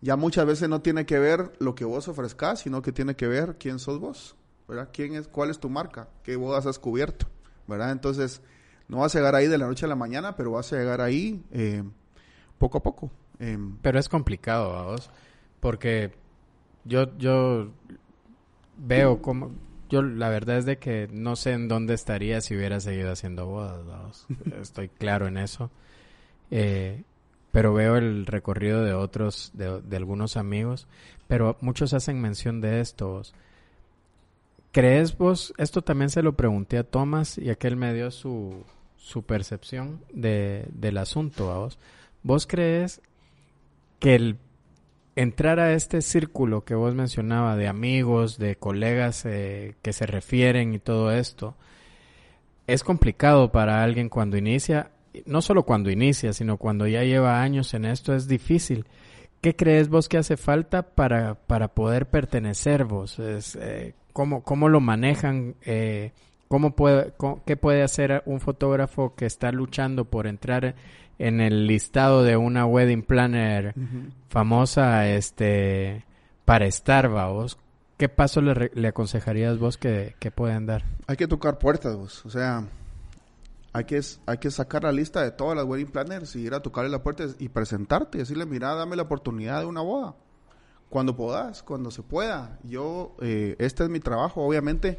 ya muchas veces no tiene que ver lo que vos ofrezcas, sino que tiene que ver quién sos vos, ¿verdad? ¿Quién es, cuál es tu marca? ¿Qué bodas has cubierto? ¿Verdad? Entonces, no vas a llegar ahí de la noche a la mañana, pero vas a llegar ahí eh, poco a poco. Em. pero es complicado, vos, porque yo, yo veo cómo yo la verdad es de que no sé en dónde estaría si hubiera seguido haciendo bodas. [LAUGHS] Estoy claro en eso. Eh, pero veo el recorrido de otros, de, algunos amigos, pero muchos hacen mención de esto. ¿Crees vos? Esto también se lo pregunté a Tomás y aquel me dio su, su percepción de, del asunto. ¿vos? ¿Vos crees que el entrar a este círculo que vos mencionaba de amigos, de colegas eh, que se refieren y todo esto, es complicado para alguien cuando inicia, no solo cuando inicia, sino cuando ya lleva años en esto, es difícil. ¿Qué crees vos que hace falta para, para poder pertenecer vos? Es, eh, ¿cómo, ¿Cómo lo manejan? Eh, ¿cómo puede, ¿Qué puede hacer un fotógrafo que está luchando por entrar en el listado de una wedding planner famosa este, para estar, vos? ¿Qué paso le, le aconsejarías vos que, que pueden dar? Hay que tocar puertas, vos. O sea, hay que, hay que sacar la lista de todas las wedding planners y ir a tocarle la puerta y presentarte y decirle, mira, dame la oportunidad de una boda. Cuando puedas, cuando se pueda. Yo, eh, este es mi trabajo. Obviamente,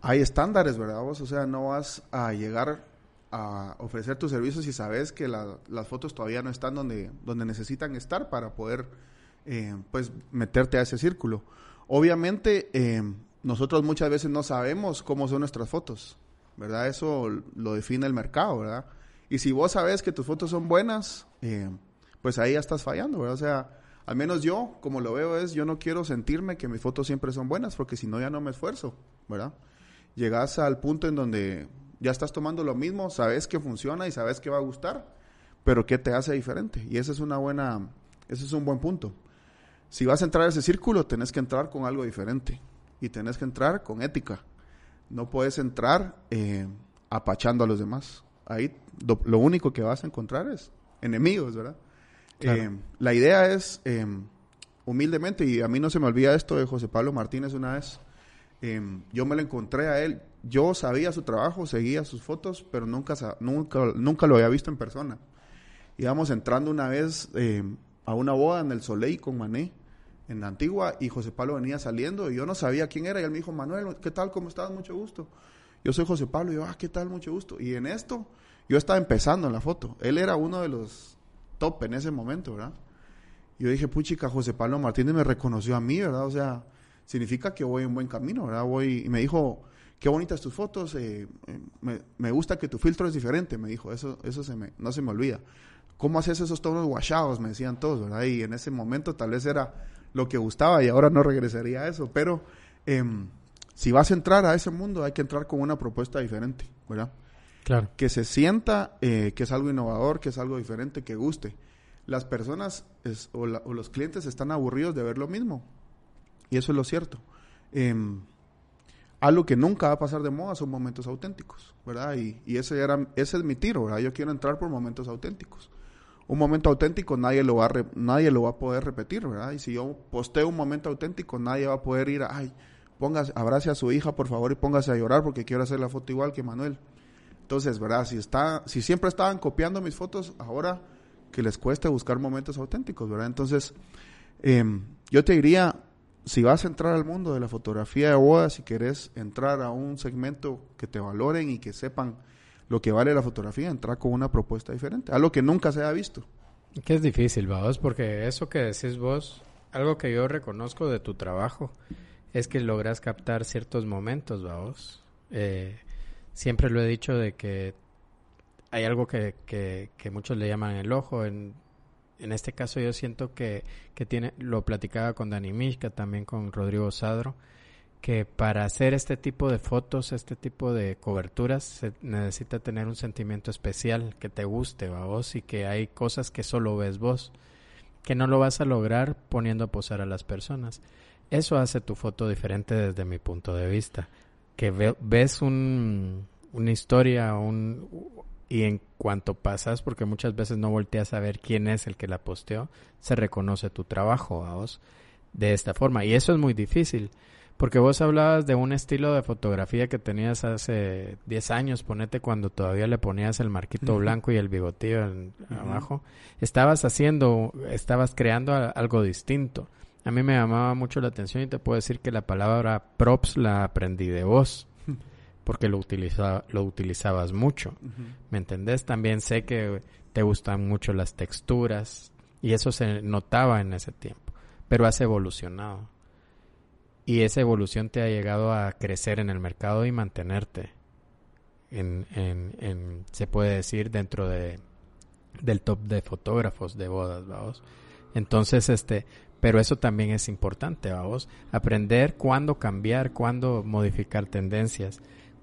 hay estándares, ¿verdad? Vos? O sea, no vas a llegar a ofrecer tus servicios si sabes que las fotos todavía no están donde, donde necesitan estar para poder, eh, pues, meterte a ese círculo. Obviamente, eh, nosotros muchas veces no sabemos cómo son nuestras fotos, ¿verdad? Eso lo define el mercado, ¿verdad? Y si vos sabes que tus fotos son buenas, eh, pues ahí ya estás fallando, ¿verdad? O sea, al menos yo, como lo veo, es yo no quiero sentirme que mis fotos siempre son buenas, porque si no ya no me esfuerzo, ¿verdad? Llegas al punto en donde ya estás tomando lo mismo, sabes que funciona y sabes que va a gustar, pero ¿qué te hace diferente? Y ese es una buena, ese es un buen punto si vas a entrar a ese círculo, tenés que entrar con algo diferente y tenés que entrar con ética. No puedes entrar eh, apachando a los demás. Ahí lo, único que vas a encontrar es enemigos, ¿verdad? Eh, la idea es, eh, humildemente, y a mí no se me olvida esto de José Pablo Martínez una vez, yo me lo encontré a él, yo sabía su trabajo, seguía sus fotos, pero nunca, nunca, nunca lo había visto en persona. Íbamos entrando una vez a una boda en el Soleil con Mané en la antigua y José Pablo venía saliendo y yo no sabía quién era y él me dijo, Manuel, ¿qué tal? ¿Cómo estás? Mucho gusto. Yo soy José Pablo y yo, ah, ¿qué tal? Mucho gusto. Y en esto yo estaba empezando en la foto. Él era uno de los top en ese momento, ¿verdad? Yo dije, puchica, José Pablo Martínez me reconoció a mí, ¿verdad? O sea, significa que voy en buen camino, ¿verdad? Voy, y me dijo, qué bonitas tus fotos, eh, eh, me, gusta que tu filtro es diferente, me dijo, eso, eso se me, no se me olvida. ¿Cómo haces esos tonos guachados? Me decían todos, ¿verdad? Y en ese momento tal vez era lo que gustaba y ahora no regresaría a eso. Pero em, si vas a entrar a ese mundo, hay que entrar con una propuesta diferente, ¿verdad? Claro. Que se sienta eh, que es algo innovador, que es algo diferente, que guste. Las personas o, los clientes están aburridos de ver lo mismo. Y eso es lo cierto. Algo que nunca va a pasar de moda son momentos auténticos, ¿verdad? Y, y ese, era, ese es mi tiro, ¿verdad? Yo quiero entrar por momentos auténticos un momento auténtico nadie lo va a nadie lo va a poder repetir, ¿verdad? Y si yo posteo un momento auténtico, nadie va a poder ir a, ay, póngase, abrace a su hija, por favor, y póngase a llorar porque quiero hacer la foto igual que Manuel. Entonces, ¿verdad? Si está si siempre estaban copiando mis fotos, ahora que les cueste buscar momentos auténticos, ¿verdad? Entonces, em, yo te diría, si vas a entrar al mundo de la fotografía de bodas, si querés entrar a un segmento que te valoren y que sepan lo que vale la fotografía, entrar con una propuesta diferente, algo que nunca se ha visto. Que es difícil, vos, porque eso que decís vos, algo que yo reconozco de tu trabajo, es que logras captar ciertos momentos, vos. Eh, siempre lo he dicho de que hay algo que, que, que muchos le llaman el ojo. En, en este caso yo siento que, que tiene, lo platicaba con Dani Mishka, también con Rodrigo Sadro, que para hacer este tipo de fotos, este tipo de coberturas, se necesita tener un sentimiento especial que te guste a vos y que hay cosas que solo ves vos, que no lo vas a lograr poniendo a posar a las personas. Eso hace tu foto diferente desde mi punto de vista, que ves un, una historia un, y en cuanto pasas, porque muchas veces no volteas a ver quién es el que la posteó, se reconoce tu trabajo a vos de esta forma. Y eso es muy difícil porque vos hablabas de un estilo de fotografía que tenías hace 10 años, ponete cuando todavía le ponías el marquito blanco y el bigotillo abajo. Estabas haciendo, estabas creando algo distinto. A mí me llamaba mucho la atención y te puedo decir que la palabra props la aprendí de vos, porque lo, utiliza, lo utilizabas mucho. ¿Me entendés? También sé que te gustan mucho las texturas y eso se notaba en ese tiempo, pero has evolucionado. Y esa evolución te ha llegado a crecer en el mercado y mantenerte en, en, se puede decir dentro de del top de fotógrafos de bodas vamos Entonces, este, pero eso también es importante, vamos, aprender cuándo cambiar, cuándo modificar tendencias,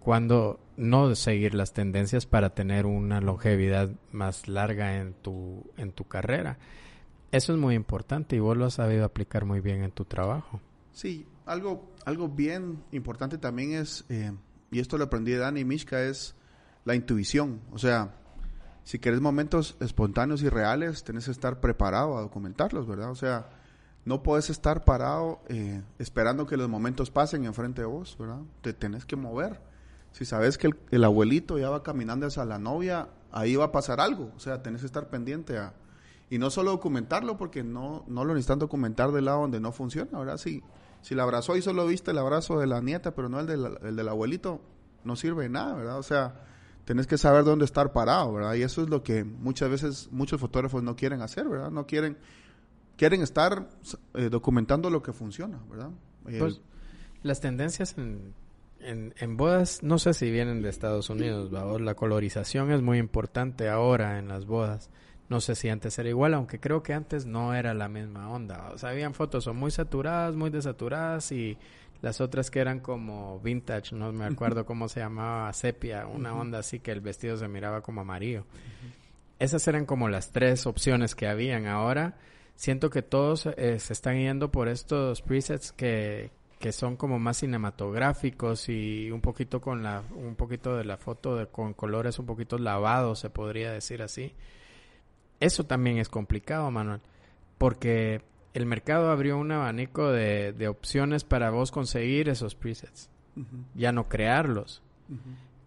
cuándo no seguir las tendencias para tener una longevidad más larga en tu, en tu carrera. Eso es muy importante y vos lo has sabido aplicar muy bien en tu trabajo. Sí, algo, algo bien importante también es, eh, y esto lo aprendí de Dani Mishka, es la intuición. O sea, si quieres momentos espontáneos y reales, tienes que estar preparado a documentarlos, ¿verdad? O sea, no puedes estar parado eh, esperando que los momentos pasen enfrente de vos, ¿verdad? Te tenés que mover. Si sabes que el, abuelito ya va caminando hacia la novia, ahí va a pasar algo. O sea, tenés que estar pendiente a... Y no solo documentarlo, porque no, no lo necesitan documentar del lado donde no funciona, ¿verdad? Si, si la abrazó y solo viste el abrazo de la nieta, pero no el del, el del abuelito, no sirve de nada, ¿verdad? O sea, tenés que saber dónde estar parado, ¿verdad? Y eso es lo que muchas veces muchos fotógrafos no quieren hacer, ¿verdad? No quieren, quieren estar eh, documentando lo que funciona, ¿verdad? Pues, las tendencias en, en, bodas, no sé si vienen de Estados Unidos, la colorización es muy importante ahora en las bodas. No sé si antes era igual, aunque creo que antes no era la misma onda. O sea, habían fotos o muy saturadas, muy desaturadas y las otras que eran como vintage, no me [LAUGHS] acuerdo cómo se llamaba, sepia, una onda así que el vestido se miraba como amarillo. Esas eran como las tres opciones que habían. Ahora siento que todos eh, se están yendo por estos presets que, que son como más cinematográficos y un poquito con la un poquito de la foto de, con colores un poquito lavados se podría decir así eso también es complicado Manuel porque el mercado abrió un abanico de, de opciones para vos conseguir esos presets. Ya no crearlos.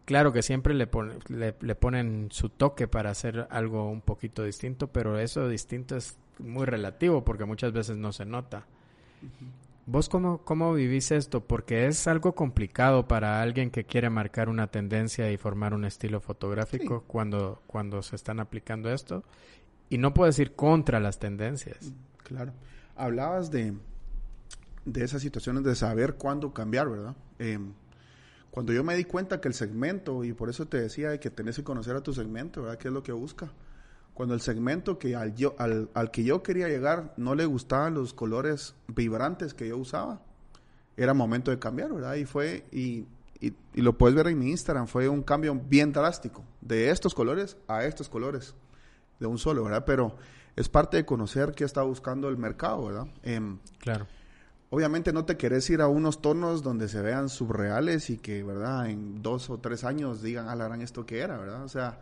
Claro que siempre le, le, ponen su toque para hacer algo un poquito distinto, pero eso distinto es muy relativo porque muchas veces no se nota. ¿Vos cómo, cómo vivís esto? Porque es algo complicado para alguien que quiere marcar una tendencia y formar un estilo fotográfico cuando, cuando se están aplicando esto. Y no puedes ir contra las tendencias. Claro hablabas de, de esas situaciones de saber cuándo cambiar, ¿verdad? Em, cuando yo me di cuenta que el segmento, y por eso te decía que tenés que conocer a tu segmento, ¿verdad? ¿Qué es lo que busca? Cuando el segmento que al, yo, al, al que yo quería llegar no le gustaban los colores vibrantes que yo usaba, era momento de cambiar, ¿verdad? Y fue, y, y, y, lo puedes ver en mi Instagram, fue un cambio bien drástico, de estos colores a estos colores, de un solo, ¿verdad? Pero es parte de conocer qué está buscando el mercado, ¿verdad? Em, claro. Obviamente no te querés ir a unos tonos donde se vean subreales y que, ¿verdad? En dos o tres años digan, ah, la esto que era, ¿verdad? O sea,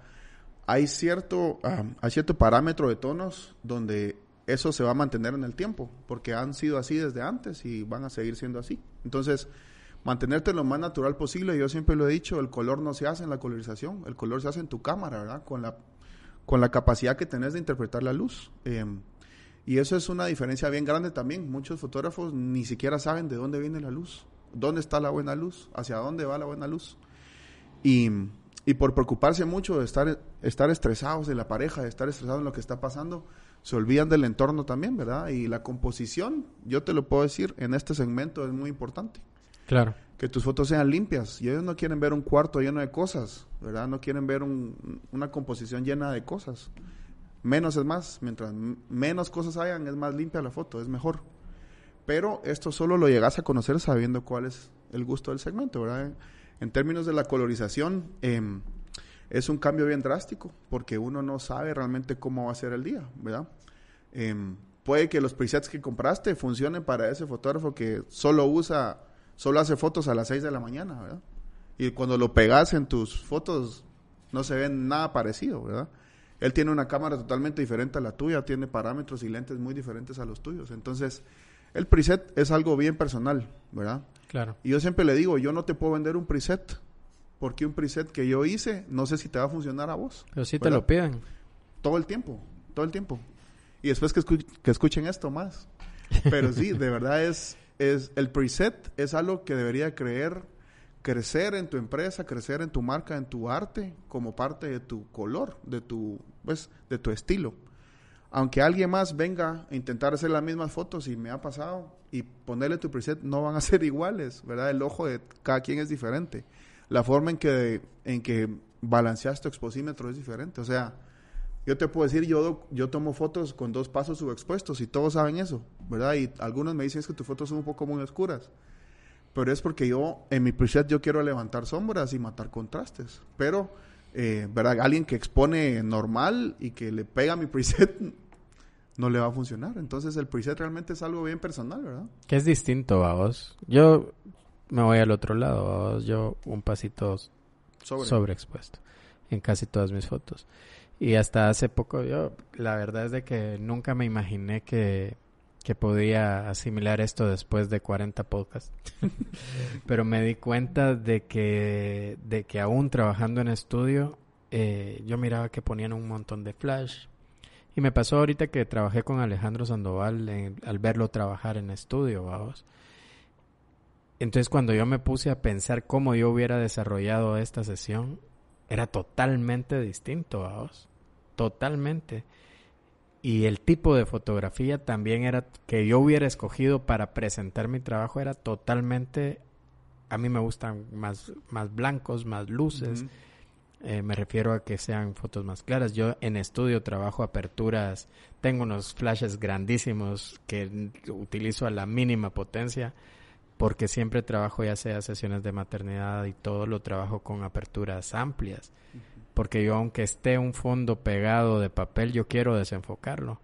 hay cierto, hay cierto parámetro de tonos donde eso se va a mantener en el tiempo, porque han sido así desde antes y van a seguir siendo así. Entonces, mantenerte lo más natural posible, yo siempre lo he dicho, el color no se hace en la colorización, el color se hace en tu cámara, ¿verdad? Con la con la capacidad que tenés de interpretar la luz. Em, y eso es una diferencia bien grande también. Muchos fotógrafos ni siquiera saben de dónde viene la luz, dónde está la buena luz, hacia dónde va la buena luz. Y, y por preocuparse mucho de estar, estar estresados de la pareja, de estar estresados en lo que está pasando, se olvidan del entorno también, ¿verdad? Y la composición, yo te lo puedo decir, en este segmento es muy importante. Claro que tus fotos sean limpias. Y ellos no quieren ver un cuarto lleno de cosas, ¿verdad? No quieren ver una composición llena de cosas. Menos es más. Mientras menos cosas hayan, es más limpia la foto, es mejor. Pero esto solo lo llegas a conocer sabiendo cuál es el gusto del segmento, ¿verdad? En términos de la colorización, em, es un cambio bien drástico, porque uno no sabe realmente cómo va a ser el día, ¿verdad? Em, puede que los presets que compraste funcionen para ese fotógrafo que solo usa solo hace fotos a las 6 de la mañana, ¿verdad? Y cuando lo pegas en tus fotos no se ve nada parecido, ¿verdad? Él tiene una cámara totalmente diferente a la tuya, tiene parámetros y lentes muy diferentes a los tuyos. Entonces, el preset es algo bien personal, ¿verdad? Claro. Y yo siempre le digo, yo no te puedo vender un preset, porque un preset que yo hice, no sé si te va a funcionar a vos. Pero sí te lo piden. Todo el tiempo, todo el tiempo. Y después que, que escuchen esto más. Pero sí, de verdad es, es el preset es algo que debería creer crecer en tu empresa, crecer en tu marca, en tu arte como parte de tu color, de tu pues de tu estilo. Aunque alguien más venga a intentar hacer las mismas fotos y me ha pasado y ponerle tu preset no van a [LAUGHS] ser iguales, ¿verdad? El ojo de cada quien es diferente. La forma en que en que balanceas tu exposímetro es diferente, o sea, yo te puedo decir, yo, yo tomo fotos con dos pasos subexpuestos y todos saben eso, ¿verdad? Y algunos me dicen que tus fotos son un poco muy oscuras. Pero es porque yo, en mi preset, yo quiero levantar sombras y matar contrastes. Pero, eh, ¿verdad? Alguien que expone normal y que le pega mi preset, [LAUGHS] no le va a funcionar. Entonces, el preset realmente es algo bien personal, ¿verdad? Que es distinto a vos. Yo me voy al otro lado, a vos. Yo un pasito Sobre. sobreexpuesto en casi todas mis fotos. Y hasta hace poco yo, la verdad es de que nunca me imaginé que, que podía asimilar esto después de 40 podcasts. [LAUGHS] Pero me di cuenta de que, de que aún trabajando en estudio, eh, yo miraba que ponían un montón de flash. Y me pasó ahorita que trabajé con Alejandro Sandoval en- al verlo trabajar en estudio, vamos. Entonces cuando yo me puse a pensar cómo yo hubiera desarrollado esta sesión, era totalmente distinto, vamos. Totalmente. Y el tipo de fotografía también era que yo hubiera escogido para presentar mi trabajo era totalmente a mí me gustan más más blancos, más luces. Eh, me refiero a que sean fotos más claras. Yo en estudio trabajo aperturas, tengo unos flashes grandísimos que utilizo a la mínima potencia porque siempre trabajo ya sea sesiones de maternidad y todo lo trabajo con aperturas amplias. Porque yo aunque esté un fondo pegado de papel, yo quiero desenfocarlo.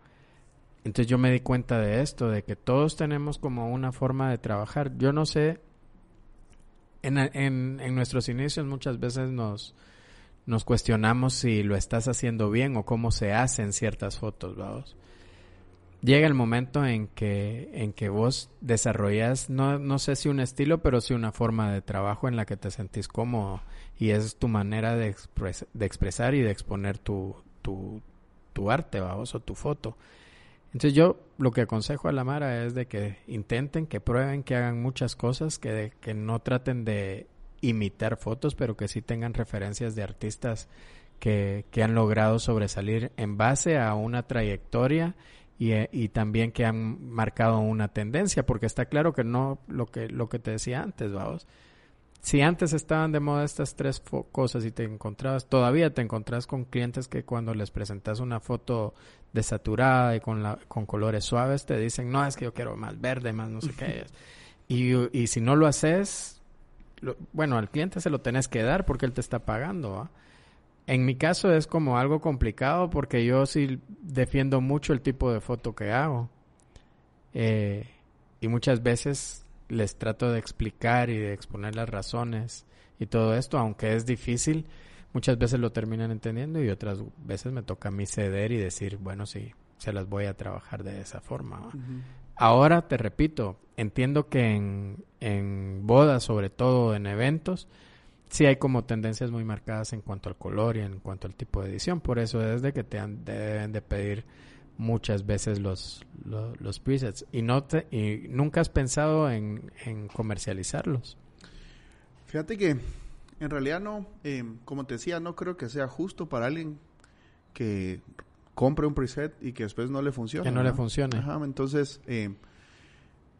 Entonces yo me di cuenta de esto, de que todos tenemos como una forma de trabajar. Yo no sé, en, en, nuestros inicios muchas veces nos, nos cuestionamos si lo estás haciendo bien o cómo se hacen ciertas fotos, vamos. Llega el momento en que, en que vos desarrollas, no, no sé si un estilo, pero sí una forma de trabajo en la que te sentís cómodo y es tu manera de, de expresar y de exponer tu, tu, tu arte, vamos, o tu foto. Entonces yo lo que aconsejo a la Mara es de que intenten, que prueben, que hagan muchas cosas, que, que no traten de imitar fotos, pero que sí tengan referencias de artistas que, que han logrado sobresalir en base a una trayectoria y, eh, y también que han marcado una tendencia, porque está claro que no lo que, lo que te decía antes, vamos. Si antes estaban de moda estas tres cosas y te encontrabas, todavía te encontrás con clientes que cuando les presentas una foto desaturada y con, la, con colores suaves te dicen, no, es que yo quiero más verde, más no sé qué. [LAUGHS] y, y si no lo haces, lo- bueno, al cliente se lo tenés que dar porque él te está pagando, ¿va? En mi caso es como algo complicado porque yo sí defiendo mucho el tipo de foto que hago. Eh, y muchas veces les trato de explicar y de exponer las razones y todo esto, aunque es difícil, muchas veces lo terminan entendiendo y otras veces me toca a mí ceder y decir, bueno, sí, se las voy a trabajar de esa forma. Ahora te repito, entiendo que en, en bodas, sobre todo en eventos, sí hay como tendencias muy marcadas en cuanto al color y en cuanto al tipo de edición. Por eso es de que te han- deben de pedir muchas veces los, los, los presets. Y, no te, y nunca has pensado en, en comercializarlos. Fíjate que en realidad no, eh, como te decía, no creo que sea justo para alguien que compre un preset y que después no le funcione. Que no le funcione. Ajá, entonces eh,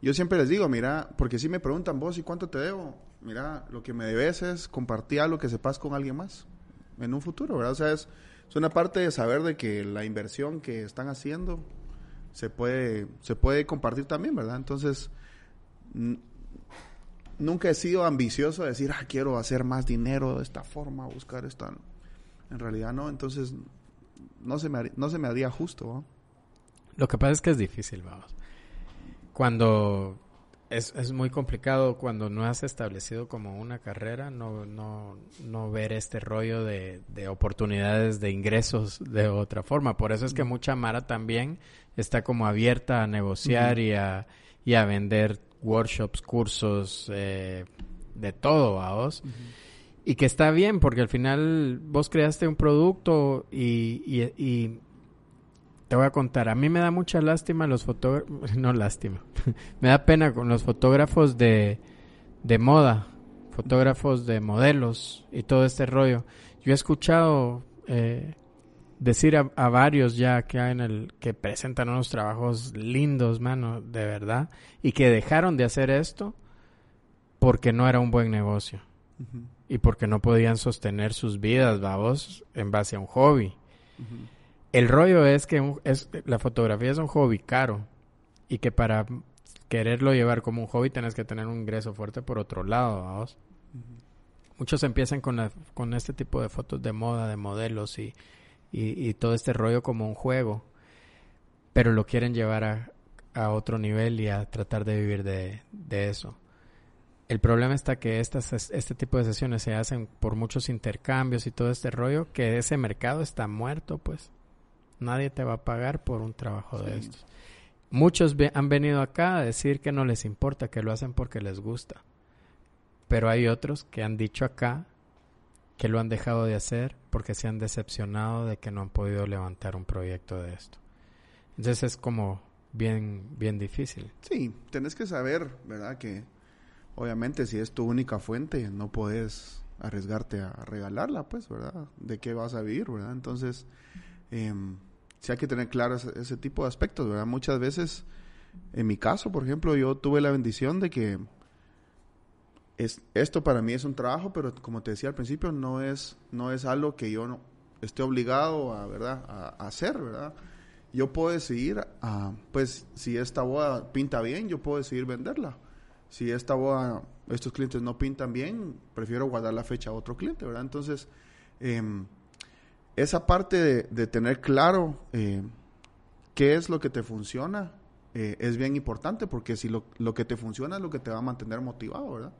yo siempre les digo, mira, porque si me preguntan vos y cuánto te debo, mira, lo que me debes es compartir algo que sepas con alguien más en un futuro, ¿verdad? O sea, es, es una parte de saber de que la inversión que están haciendo se puede, se puede compartir también, ¿verdad? Entonces, nunca he sido ambicioso de decir, ah, quiero hacer más dinero de esta forma, buscar esta... En realidad no, entonces no se me, no se me haría justo. Lo que pasa es que es difícil, vamos. Cuando es, es muy complicado cuando no has establecido como una carrera, no, no, no ver este rollo de, de oportunidades de ingresos de otra forma. Por eso es que mucha Mara también está como abierta a negociar y, a, y a vender workshops, cursos, eh, de todo, vamos. Y que está bien, porque al final vos creaste un producto y, y, y te voy a contar, a mí me da mucha lástima los fotógrafos, [LAUGHS] no lástima, [LAUGHS] me da pena con los fotógrafos de, de moda, fotógrafos de modelos y todo este rollo. Yo he escuchado eh, decir a, a varios ya que hay en el que presentan unos trabajos lindos, mano, de verdad, y que dejaron de hacer esto porque no era un buen negocio y porque no podían sostener sus vidas, vamos, en base a un hobby. El rollo es que es, la fotografía es un hobby caro y que para quererlo llevar como un hobby tienes que tener un ingreso fuerte por otro lado, vamos. Muchos empiezan con, la, con este tipo de fotos de moda, de modelos y, y, todo este rollo como un juego, pero lo quieren llevar a, a otro nivel y a tratar de vivir de, de eso. El problema está que estas, este tipo de sesiones se hacen por muchos intercambios y todo este rollo, que ese mercado está muerto, pues. Nadie te va a pagar por un trabajo de estos. Muchos han venido acá a decir que no les importa, que lo hacen porque les gusta. Pero hay otros que han dicho acá que lo han dejado de hacer porque se han decepcionado de que no han podido levantar un proyecto de esto. Entonces es como bien, bien difícil. Sí, tenés que saber, ¿verdad? Que obviamente si es tu única fuente, no puedes arriesgarte a regalarla, pues, ¿verdad? ¿De qué vas a vivir, ¿verdad? Entonces, eh, sí hay que tener claro ese, tipo de aspectos, ¿verdad? Muchas veces, en mi caso, por ejemplo, yo tuve la bendición de que es, esto para mí es un trabajo, pero como te decía al principio, no es, no es algo que yo no esté obligado a, ¿verdad? A, hacer, ¿verdad? Yo puedo decidir, a, pues, si esta boda pinta bien, yo puedo decidir venderla si esta boda, estos clientes no pintan bien, prefiero guardar la fecha a otro cliente, ¿verdad? Entonces, em, esa parte de, tener claro eh, qué es lo que te funciona eh, es bien importante porque si lo, que te funciona es lo que te va a mantener motivado, ¿verdad?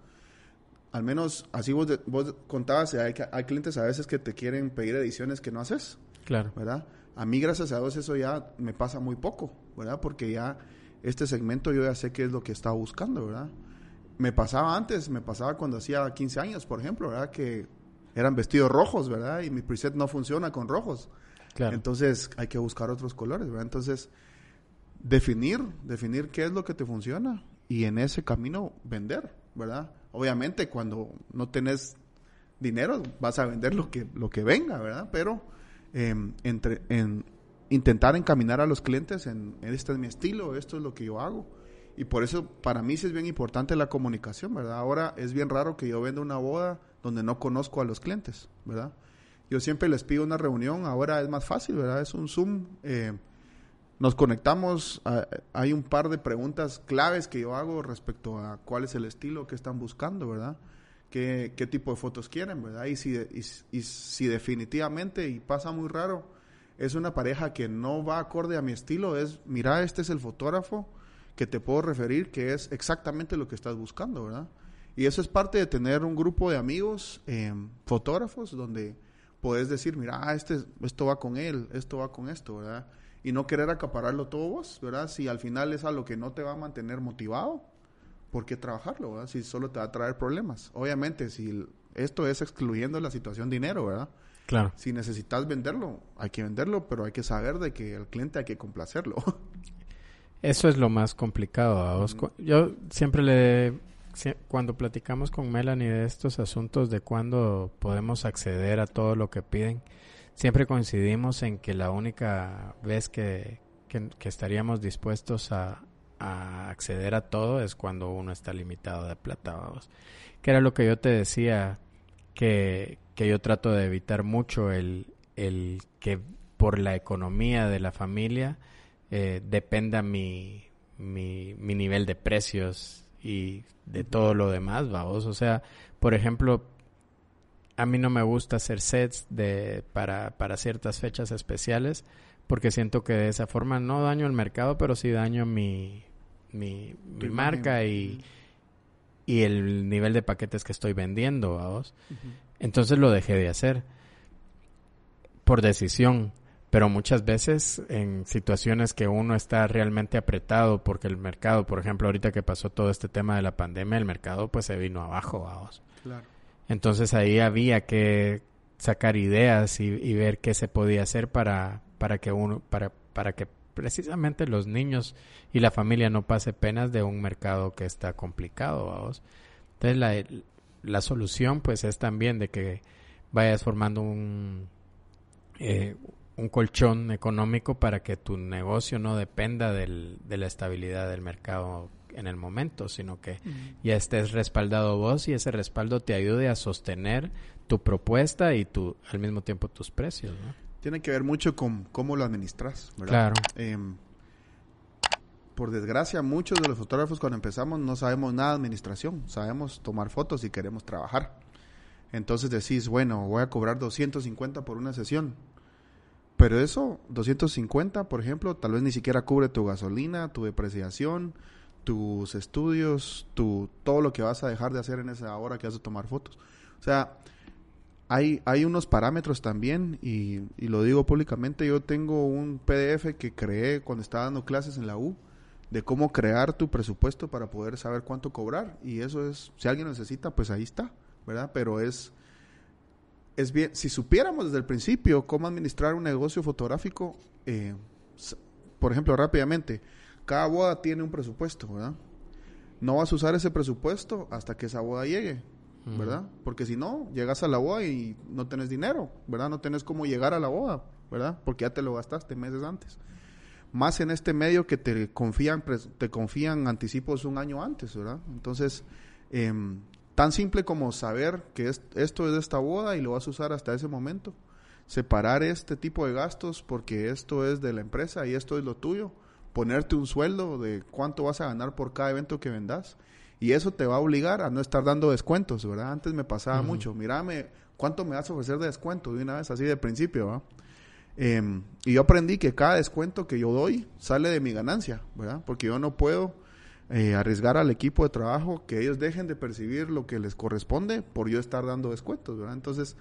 Al menos así vos, vos contabas, hay, hay clientes a veces que te quieren pedir ediciones que no haces. Claro. ¿Verdad? A mí, gracias a Dios, eso ya me pasa muy poco, ¿verdad? Porque ya este segmento yo ya sé qué es lo que estaba buscando, ¿verdad? Me pasaba antes, me pasaba cuando hacía 15 años, por ejemplo, ¿verdad? Que eran vestidos rojos, ¿verdad? Y mi preset no funciona con rojos. Claro. Entonces hay que buscar otros colores, ¿verdad? Entonces, definir, definir qué es lo que te funciona y en ese camino vender, ¿verdad? Obviamente cuando no tenés dinero vas a vender lo que, lo que venga, ¿verdad? Pero em, entre, en, intentar encaminar a los clientes en, este es mi estilo, esto es lo que yo hago. Y por eso para mí sí es bien importante la comunicación, ¿verdad? Ahora es bien raro que yo venda una boda donde no conozco a los clientes, ¿verdad? Yo siempre les pido una reunión, ahora es más fácil, ¿verdad? Es un Zoom. Eh, nos conectamos, hay un par de preguntas claves que yo hago respecto a cuál es el estilo que están buscando, ¿verdad? ¿Qué, qué tipo de fotos quieren, ¿verdad? Y si, y si definitivamente, y pasa muy raro, es una pareja que no va acorde a mi estilo, es, mira, este es el fotógrafo que te puedo referir que es exactamente lo que estás buscando, ¿verdad? Y eso es parte de tener un grupo de amigos, eh, fotógrafos, donde puedes decir, mira, ah, este, esto va con él, esto va con esto, ¿verdad? Y no querer acapararlo todo vos, ¿verdad? Si al final es algo que no te va a mantener motivado, ¿por qué trabajarlo, ¿verdad? Si solo te va a traer problemas. Obviamente, si esto es excluyendo la situación dinero, ¿verdad? Claro. Si necesitas venderlo, hay que venderlo, pero hay que saber de que el cliente hay que complacerlo. [LAUGHS] Eso es lo más complicado. Yo siempre le, cuando platicamos con Melanie de estos asuntos de cuándo podemos acceder a todo lo que piden, siempre coincidimos en que la única vez que, que, estaríamos dispuestos a, acceder a todo es cuando uno está limitado de plata. Que era lo que yo te decía, que, que yo trato de evitar mucho el, el que por la economía de la familia eh, dependa mi, mi, nivel de precios y de todo lo demás, vamos. O sea, por ejemplo, a mí no me gusta hacer sets de, para, para ciertas fechas especiales porque siento que de esa forma no daño el mercado, pero sí daño mi, mi, mi marca y, y el nivel de paquetes que estoy vendiendo, vamos. Entonces lo dejé de hacer por decisión, pero muchas veces en situaciones que uno está realmente apretado porque el mercado, por ejemplo, ahorita que pasó todo este tema de la pandemia, el mercado pues se vino abajo, vamos. Claro. Entonces ahí había que sacar ideas y, ver qué se podía hacer para, para que uno, para, para que precisamente los niños y la familia no pase penas de un mercado que está complicado, vamos. Entonces la, la solución pues es también de que vayas formando un, eh, un colchón económico para que tu negocio no dependa del, de la estabilidad del mercado en el momento, sino que ya estés respaldado vos y ese respaldo te ayude a sostener tu propuesta y tu, al mismo tiempo tus precios. Tiene que ver mucho con cómo lo administras, ¿verdad? Claro. Em, por desgracia, muchos de los fotógrafos cuando empezamos no sabemos nada de administración. Sabemos tomar fotos y queremos trabajar. Entonces decís, bueno, voy a cobrar 250 por una sesión. Pero eso, 250, por ejemplo, tal vez ni siquiera cubre tu gasolina, tu depreciación, tus estudios, tu, todo lo que vas a dejar de hacer en esa hora que vas a tomar fotos. O sea, hay, hay unos parámetros también, y, y lo digo públicamente, yo tengo un PDF que creé cuando estaba dando clases en la U, de cómo crear tu presupuesto para poder saber cuánto cobrar, y eso es, si alguien necesita, pues ahí está, ¿verdad? Pero es es bien, si supiéramos desde el principio cómo administrar un negocio fotográfico, eh, por ejemplo, rápidamente, cada boda tiene un presupuesto, ¿verdad? No vas a usar ese presupuesto hasta que esa boda llegue, ¿verdad? Porque si no, llegas a la boda y no tenés dinero, ¿verdad? No tenés cómo llegar a la boda, ¿verdad? Porque ya te lo gastaste meses antes. Más en este medio que te confían, te confían anticipos un año antes, ¿verdad? Entonces, eh, Tan simple como saber que esto es de esta boda y lo vas a usar hasta ese momento. Separar este tipo de gastos porque esto es de la empresa y esto es lo tuyo. Ponerte un sueldo de cuánto vas a ganar por cada evento que vendas. Y eso te va a obligar a no estar dando descuentos, ¿verdad? Antes me pasaba mucho. Mírame, ¿cuánto me vas a ofrecer de descuento? De una vez, así de principio, ¿verdad? Em, y yo aprendí que cada descuento que yo doy sale de mi ganancia, ¿verdad? Porque yo no puedo eh, arriesgar al equipo de trabajo que ellos dejen de percibir lo que les corresponde por yo estar dando descuentos, ¿verdad? Entonces,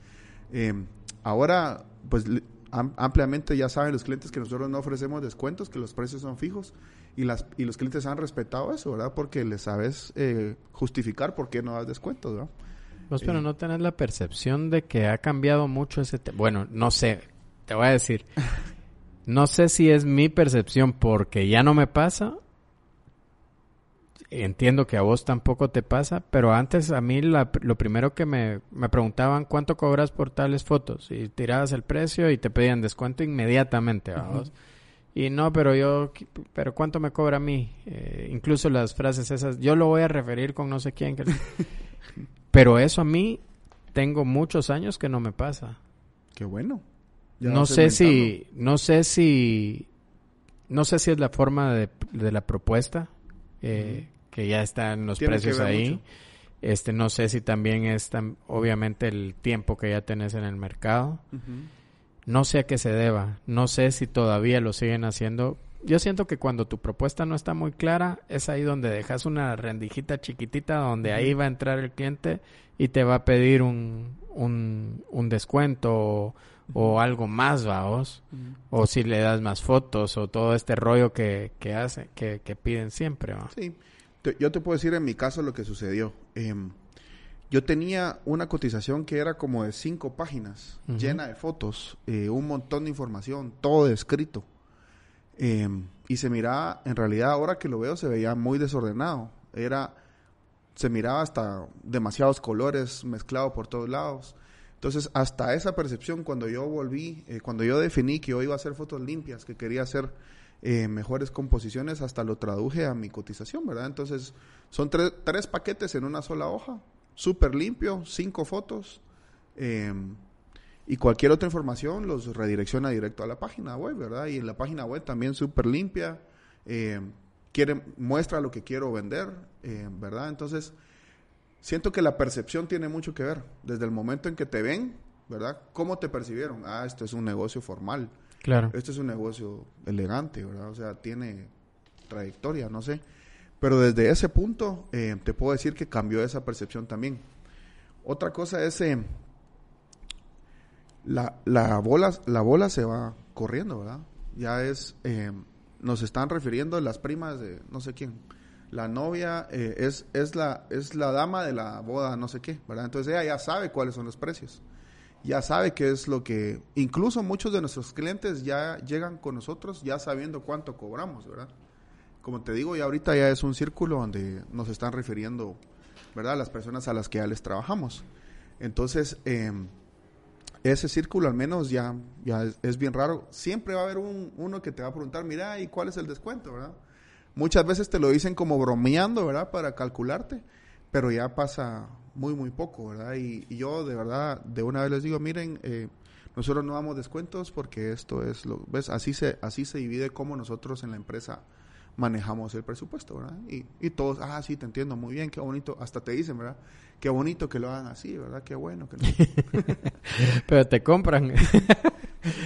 eh, ahora, pues ampliamente ya saben los clientes que nosotros no ofrecemos descuentos, que los precios son fijos y, las, y los clientes han respetado eso, ¿verdad? Porque les sabes eh, justificar por qué no das descuentos, ¿verdad? Vos, pero no tenés la percepción de que ha cambiado mucho ese tema. Bueno, no sé, te voy a decir. [LAUGHS] No sé si es mi percepción porque ya no me pasa entiendo que a vos tampoco te pasa, pero antes a mí lo primero que me, me, preguntaban cuánto cobras por tales fotos y tirabas el precio y te pedían descuento inmediatamente, vamos. Y no, pero yo, pero cuánto me cobra a mí, eh, incluso las frases esas, yo lo voy a referir con no sé quién. [LAUGHS] pero eso a mí tengo muchos años que no me pasa. Qué bueno. no sé si, no sé si, no sé si es la forma de, de la propuesta. Eh, que ya están los precios ahí. Este, no sé si también es obviamente el tiempo que ya tenés en el mercado. No sé a qué se deba. No sé si todavía lo siguen haciendo. Yo siento que cuando tu propuesta no está muy clara, es ahí donde dejas una rendijita chiquitita donde ahí va a entrar el cliente y te va a pedir un, un, descuento o, algo más, vamos. O si le das más fotos o todo este rollo que, que, hace, que, que piden siempre. ¿va? Sí yo te puedo decir en mi caso lo que sucedió. Em, yo tenía una cotización que era como de cinco páginas, llena de fotos, eh, un montón de información, todo escrito. Em, y se miraba, en realidad ahora que lo veo, se veía muy desordenado. Era, se miraba hasta demasiados colores mezclados por todos lados. Entonces, hasta esa percepción, cuando yo volví, eh, cuando yo definí que yo iba a hacer fotos limpias, que quería hacer eh, mejores composiciones, hasta lo traduje a mi cotización, ¿verdad? Entonces, son tres paquetes en una sola hoja, súper limpio, cinco fotos, em, y cualquier otra información los redirecciona directo a la página web, ¿verdad? Y en la página web también súper limpia, em, quiere, muestra lo que quiero vender, em, ¿verdad? Entonces, siento que la percepción tiene mucho que ver, desde el momento en que te ven, ¿verdad? ¿Cómo te percibieron? Ah, esto es un negocio formal. Claro. Este es un negocio elegante, ¿verdad? O sea, tiene trayectoria, no sé. Pero desde ese punto eh, te puedo decir que cambió esa percepción también. Otra cosa es eh, la, la, bola, la bola se va corriendo, ¿verdad? Ya es, eh, nos están refiriendo las primas de no sé quién. La novia es, es, la, es la dama de la boda, no sé qué, ¿verdad? Entonces ella ya sabe cuáles son los precios ya sabe qué es lo que, incluso muchos de nuestros clientes ya llegan con nosotros ya sabiendo cuánto cobramos, ¿verdad? Como te digo, ya ahorita ya es un círculo donde nos están refiriendo, ¿verdad? Las personas a las que ya les trabajamos. Entonces, em, ese círculo al menos ya, ya es, bien raro. Siempre va a haber un, uno que te va a preguntar, mira, ¿y cuál es el descuento, verdad? Muchas veces te lo dicen como bromeando, ¿verdad? Para calcularte, pero ya pasa muy, muy poco, ¿verdad? Y, yo de verdad, de una vez les digo, miren, eh, Nosotros no damos descuentos porque esto es lo, ves, así se, así se divide cómo nosotros en la empresa manejamos el presupuesto, ¿verdad? Y, y todos, ah, sí, te entiendo muy bien, qué bonito, hasta te dicen, ¿verdad? Qué bonito que lo hagan así, ¿verdad? Qué bueno que [LAUGHS] Pero te compran. [LAUGHS]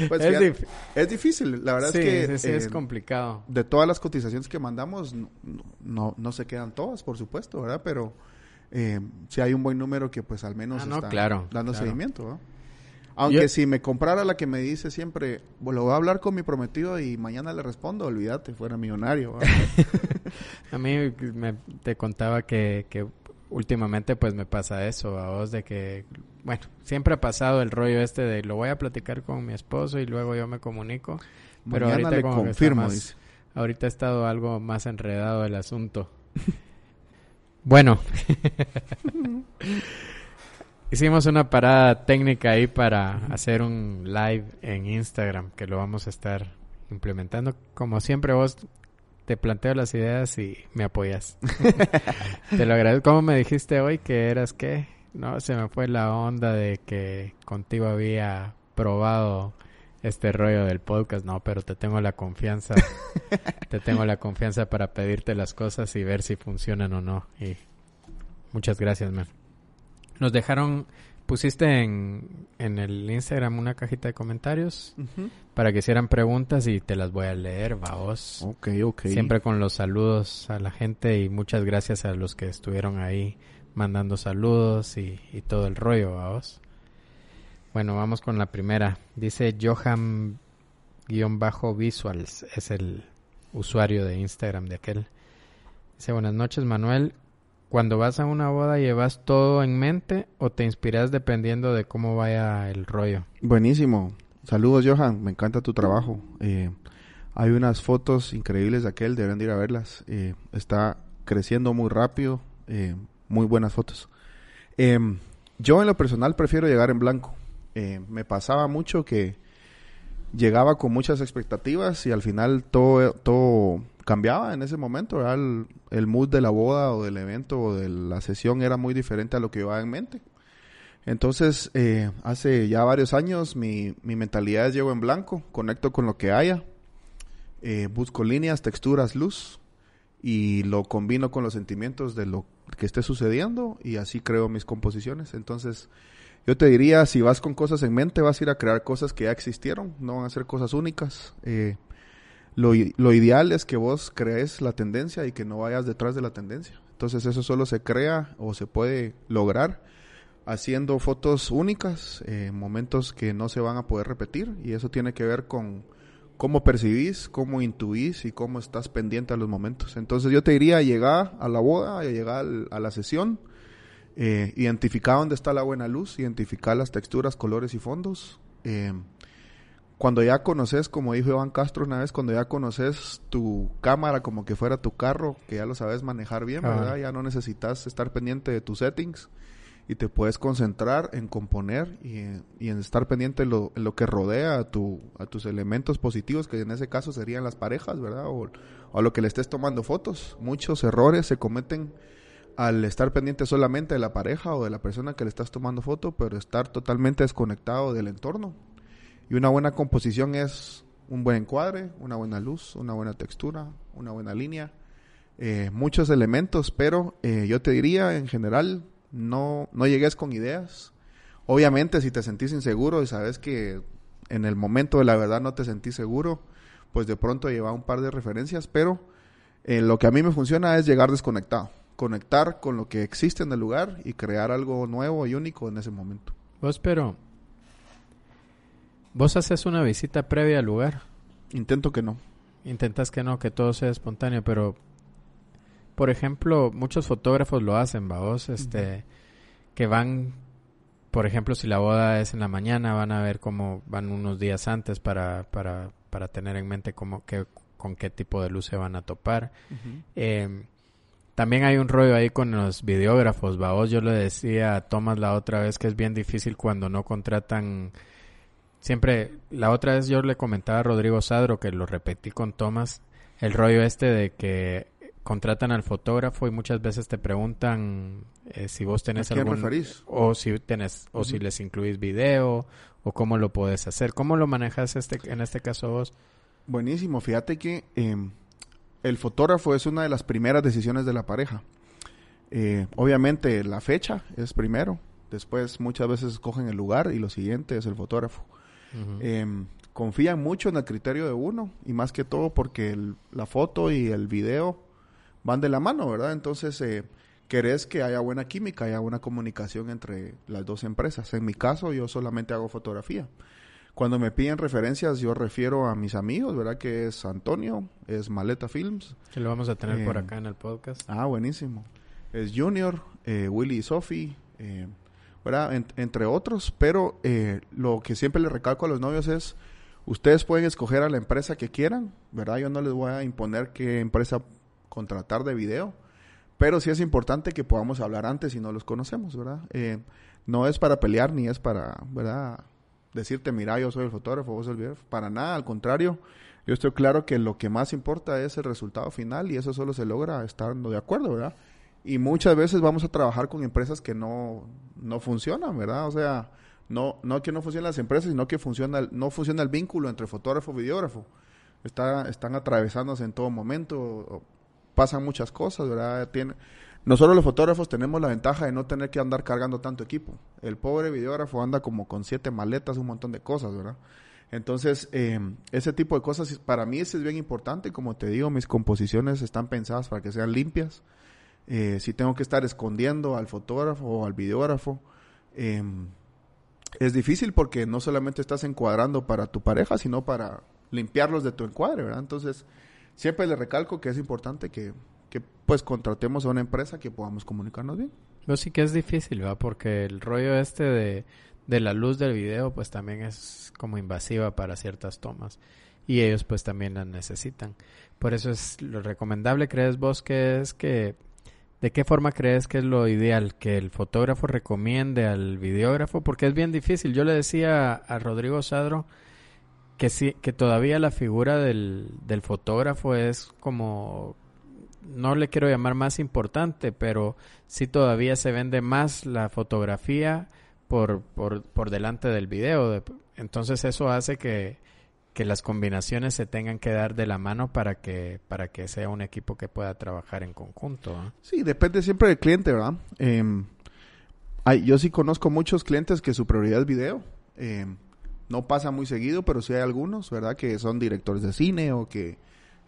Pues, es, difícil, la verdad es que... Sí, es eh, complicado. De todas las cotizaciones que mandamos, no, no, no, se quedan todas, por supuesto, ¿verdad? Pero eh, si hay un buen número que pues al menos ah, está dando seguimiento, ¿no? Aunque si me comprara la que me dice siempre, lo voy a hablar con mi prometido y mañana le respondo, olvídate, fuera millonario. [LAUGHS] a mí me, te contaba que, que últimamente pues me pasa eso, a vos de que, bueno, siempre ha pasado el rollo este de lo voy a platicar con mi esposo y luego yo me comunico. Pero ahorita le confirmo, ahorita ha estado algo más enredado el asunto. Bueno. [LAUGHS] Hicimos una parada técnica ahí para hacer un live en Instagram que lo vamos a estar implementando. Como siempre vos te planteo las ideas y me apoyas. [LAUGHS] te lo agradezco. ¿Cómo me dijiste hoy que eras qué? No, se me fue la onda de que contigo había probado este rollo del podcast. No, pero te tengo la confianza. [LAUGHS] te tengo la confianza para pedirte las cosas y ver si funcionan o no. Y muchas gracias, man. Nos dejaron, pusiste en, en el Instagram una cajita de comentarios para que hicieran preguntas y te las voy a leer, vaos. Ok, ok. Siempre con los saludos a la gente y muchas gracias a los que estuvieron ahí mandando saludos y, y todo el rollo, vaos. Bueno, vamos con la primera. Dice Johan-Visuals, es el usuario de Instagram de aquel. Dice, buenas noches Manuel, cuando vas a una boda llevas todo en mente o te inspiras dependiendo de cómo vaya el rollo. Buenísimo. Saludos Johan, me encanta tu trabajo. Eh, hay unas fotos increíbles de aquel, deben de ir a verlas. Eh, está creciendo muy rápido, eh, muy buenas fotos. Em, yo en lo personal prefiero llegar en blanco. Me pasaba mucho que llegaba con muchas expectativas y al final todo, todo cambiaba en ese momento, el, el, mood de la boda o del evento o de la sesión era muy diferente a lo que iba en mente. Entonces, eh, hace ya varios años mi, mi, mentalidad es llego en blanco, conecto con lo que haya, eh, busco líneas, texturas, luz y lo combino con los sentimientos de lo que esté sucediendo y así creo mis composiciones. Entonces, yo te diría, si vas con cosas en mente, vas a ir a crear cosas que ya existieron, no van a ser cosas únicas. Eh, lo, ideal es que vos crees la tendencia y que no vayas detrás de la tendencia. Entonces eso solo se crea o se puede lograr haciendo fotos únicas, eh, momentos que no se van a poder repetir y eso tiene que ver con cómo percibís, cómo intuís y cómo estás pendiente a los momentos. Entonces yo te diría llegar a la boda, llegar a la sesión, eh, identificar dónde está la buena luz, identificar las texturas, colores y fondos. Eh, cuando ya conoces, como dijo Iván Castro una vez, cuando ya conoces tu cámara como que fuera tu carro, que ya lo sabes manejar bien, ¿verdad? Ya no necesitas estar pendiente de tus settings y te puedes concentrar en componer y, en estar pendiente en lo, en lo que rodea a, tu, a tus elementos positivos, que en ese caso serían las parejas, ¿verdad? O, o a lo que le estés tomando fotos. Muchos errores se cometen al estar pendiente solamente de la pareja o de la persona que le estás tomando foto, pero estar totalmente desconectado del entorno. Y una buena composición es un buen encuadre, una buena luz, una buena textura, una buena línea, eh, muchos elementos, pero eh, yo te diría en general, no, no llegues con ideas. Obviamente si te sentís inseguro y sabes que en el momento de la verdad no te sentís seguro, pues de pronto lleva un par de referencias, pero eh, lo que a mí me funciona es llegar desconectado, conectar con lo que existe en el lugar y crear algo nuevo y único en ese momento. Pues pero ¿Vos haces una visita previa al lugar? Intento que no. Intentas que no, que todo sea espontáneo, pero por ejemplo, muchos fotógrafos lo hacen, vos, este, que van, por ejemplo, si la boda es en la mañana, van a ver cómo van unos días antes para, para, para tener en mente cómo, que, con qué tipo de luz se van a topar. Em, también hay un rollo ahí con los videógrafos, vos. Yo le decía a Tomás la otra vez que es bien difícil cuando no contratan siempre, la otra vez yo le comentaba a Rodrigo Sadro, que lo repetí con Tomás, el rollo este de que contratan al fotógrafo y muchas veces te preguntan eh, si vos tenés algún o si tenés o si les incluís video o cómo lo puedes hacer. ¿Cómo lo manejas este, en este caso vos? Buenísimo, fíjate que em, el fotógrafo es una de las primeras decisiones de la pareja. Eh, obviamente la fecha es primero, después muchas veces escogen el lugar y lo siguiente es el fotógrafo. Em, confían mucho en el criterio de uno y más que todo porque la foto y el video van de la mano, ¿verdad? Entonces, eh, querés que haya buena química, haya buena comunicación entre las dos empresas. En mi caso, yo solamente hago fotografía. Cuando me piden referencias, yo refiero a mis amigos, ¿verdad? Que es Antonio, es Maleta Films. Que lo vamos a tener por Eh, acá en el podcast. Ah, buenísimo. Es Junior, eh, Willy y Sophie, eh, ¿verdad? En- entre otros, pero eh, lo que siempre le recalco a los novios es, ustedes pueden escoger a la empresa que quieran, ¿verdad? Yo no les voy a imponer qué empresa contratar de video, pero sí es importante que podamos hablar antes si no los conocemos, ¿verdad? Eh, no es para pelear ni es para, ¿verdad? Decirte, mira, yo soy el fotógrafo, vos el videógrafo. Para nada, al contrario. Yo estoy claro que lo que más importa es el resultado final y eso solo se logra estando de acuerdo, ¿verdad? Y muchas veces vamos a trabajar con empresas que no, no funcionan, ¿verdad? O sea, no, no que no funcionen las empresas, sino que funciona, no funciona el vínculo entre fotógrafo y videógrafo. Está, están atravesándose en todo momento, pasan muchas cosas, ¿verdad? Tiene, nosotros los fotógrafos tenemos la ventaja de no tener que andar cargando tanto equipo. El pobre videógrafo anda como con siete maletas, un montón de cosas, ¿verdad? Entonces, eh, ese tipo de cosas para mí es bien importante. Como te digo, mis composiciones están pensadas para que sean limpias. Eh, si tengo que estar escondiendo al fotógrafo o al videógrafo, eh, es difícil porque no solamente estás encuadrando para tu pareja, sino para limpiarlos de tu encuadre, ¿verdad? Entonces, siempre le recalco que es importante que, que pues contratemos a una empresa que podamos comunicarnos bien. Yo sí que es difícil, ¿va? Porque el rollo este de, de la luz del video, pues también es como invasiva para ciertas tomas. Y ellos pues también la necesitan. Por eso es lo recomendable, ¿crees vos que es que... ¿De qué forma crees que es lo ideal? ¿Que el fotógrafo recomiende al videógrafo? Porque es bien difícil. Yo le decía a Rodrigo Sadro que sí, que todavía la figura del, del fotógrafo es como no le quiero llamar más importante, pero sí todavía se vende más la fotografía por, por, por delante del video. De- Entonces eso hace que, que las combinaciones se tengan que dar de la mano para que, para que sea un equipo que pueda trabajar en conjunto. Sí, depende siempre del cliente, ¿verdad? Em, hay- yo sí conozco muchos clientes que su prioridad es video. Em, no pasa muy seguido, pero sí hay algunos, ¿verdad? Que son directores de cine o que eh,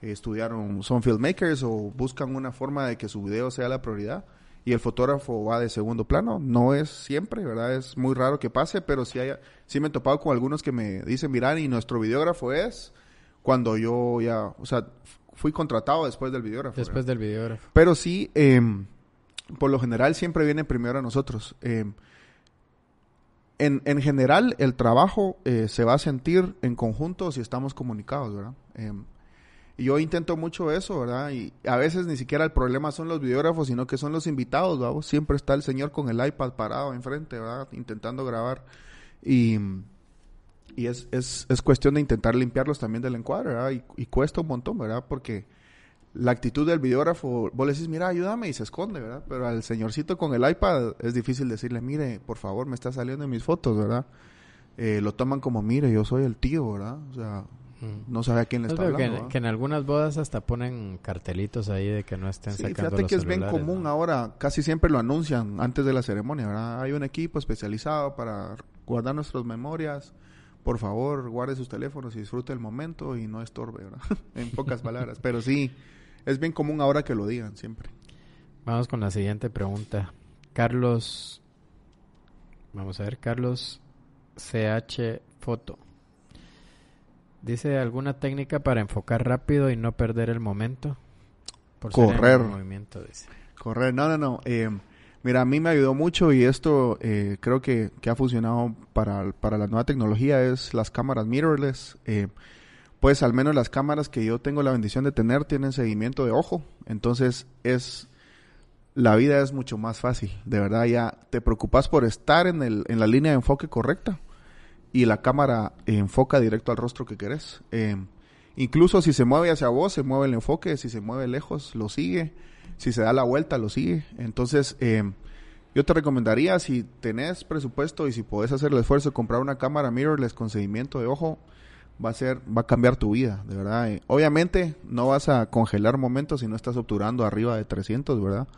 estudiaron, son filmmakers o buscan una forma de que su video sea la prioridad y el fotógrafo va de segundo plano. No es siempre, ¿verdad? Es muy raro que pase, pero sí, hay, sí me he topado con algunos que me dicen, mira, y nuestro videógrafo es cuando yo ya, o sea, fui contratado después del videógrafo. ¿verdad? Después del videógrafo. Pero sí, em, por lo general siempre viene primero a nosotros. Em, en, en general, el trabajo eh, se va a sentir en conjunto si estamos comunicados, ¿verdad? Y yo intento mucho eso, ¿verdad? Y a veces ni siquiera el problema son los videógrafos, sino que son los invitados, ¿verdad? Siempre está el señor con el iPad parado enfrente, ¿verdad? Intentando grabar. Y, y es, es, es cuestión de intentar limpiarlos también del encuadre, ¿verdad? Y, cuesta un montón, ¿verdad? Porque la actitud del videógrafo, vos le decís, mira, ayúdame y se esconde, ¿verdad? Pero al señorcito con el iPad es difícil decirle, mire, por favor, me está saliendo en mis fotos, ¿verdad? Eh, lo toman como, mire, yo soy el tío, ¿verdad? O sea. No sabe a quién le Es está que, hablando. que en algunas bodas hasta ponen cartelitos ahí de que no estén Sí, sacando fíjate los que es bien común ¿no? ahora, casi siempre lo anuncian antes de la ceremonia, ¿verdad? Hay un equipo especializado para guardar nuestras memorias. Por favor, guarde sus teléfonos y disfrute el momento y no estorbe, ¿verdad? [LAUGHS] en pocas [LAUGHS] palabras. Pero sí, es bien común ahora que lo digan siempre. Vamos con la siguiente pregunta. Carlos, vamos a ver, Carlos CH Foto. Dice alguna técnica para enfocar rápido y no perder el momento. Por Correr. movimiento, dice. Correr, no, no, no. Eh, mira, a mí me ayudó mucho y esto eh, creo que, que ha funcionado para, para la nueva tecnología es las cámaras mirrorless. Eh, pues al menos las cámaras que yo tengo la bendición de tener tienen seguimiento de ojo. Entonces es la vida es mucho más fácil. De verdad ya te preocupas por estar en, el, en la línea de enfoque correcta y la cámara enfoca directo al rostro que querés. Eh, incluso si se mueve hacia vos, se mueve el enfoque. Si se mueve lejos, lo sigue. Si se da la vuelta, lo sigue. Entonces, eh, Yo te recomendaría, si tenés presupuesto y si podés hacer el esfuerzo de comprar una cámara mirrorless con seguimiento de ojo, va a ser, va a cambiar tu vida, de verdad. Obviamente no vas a congelar momentos si no estás obturando arriba de 300, ¿verdad?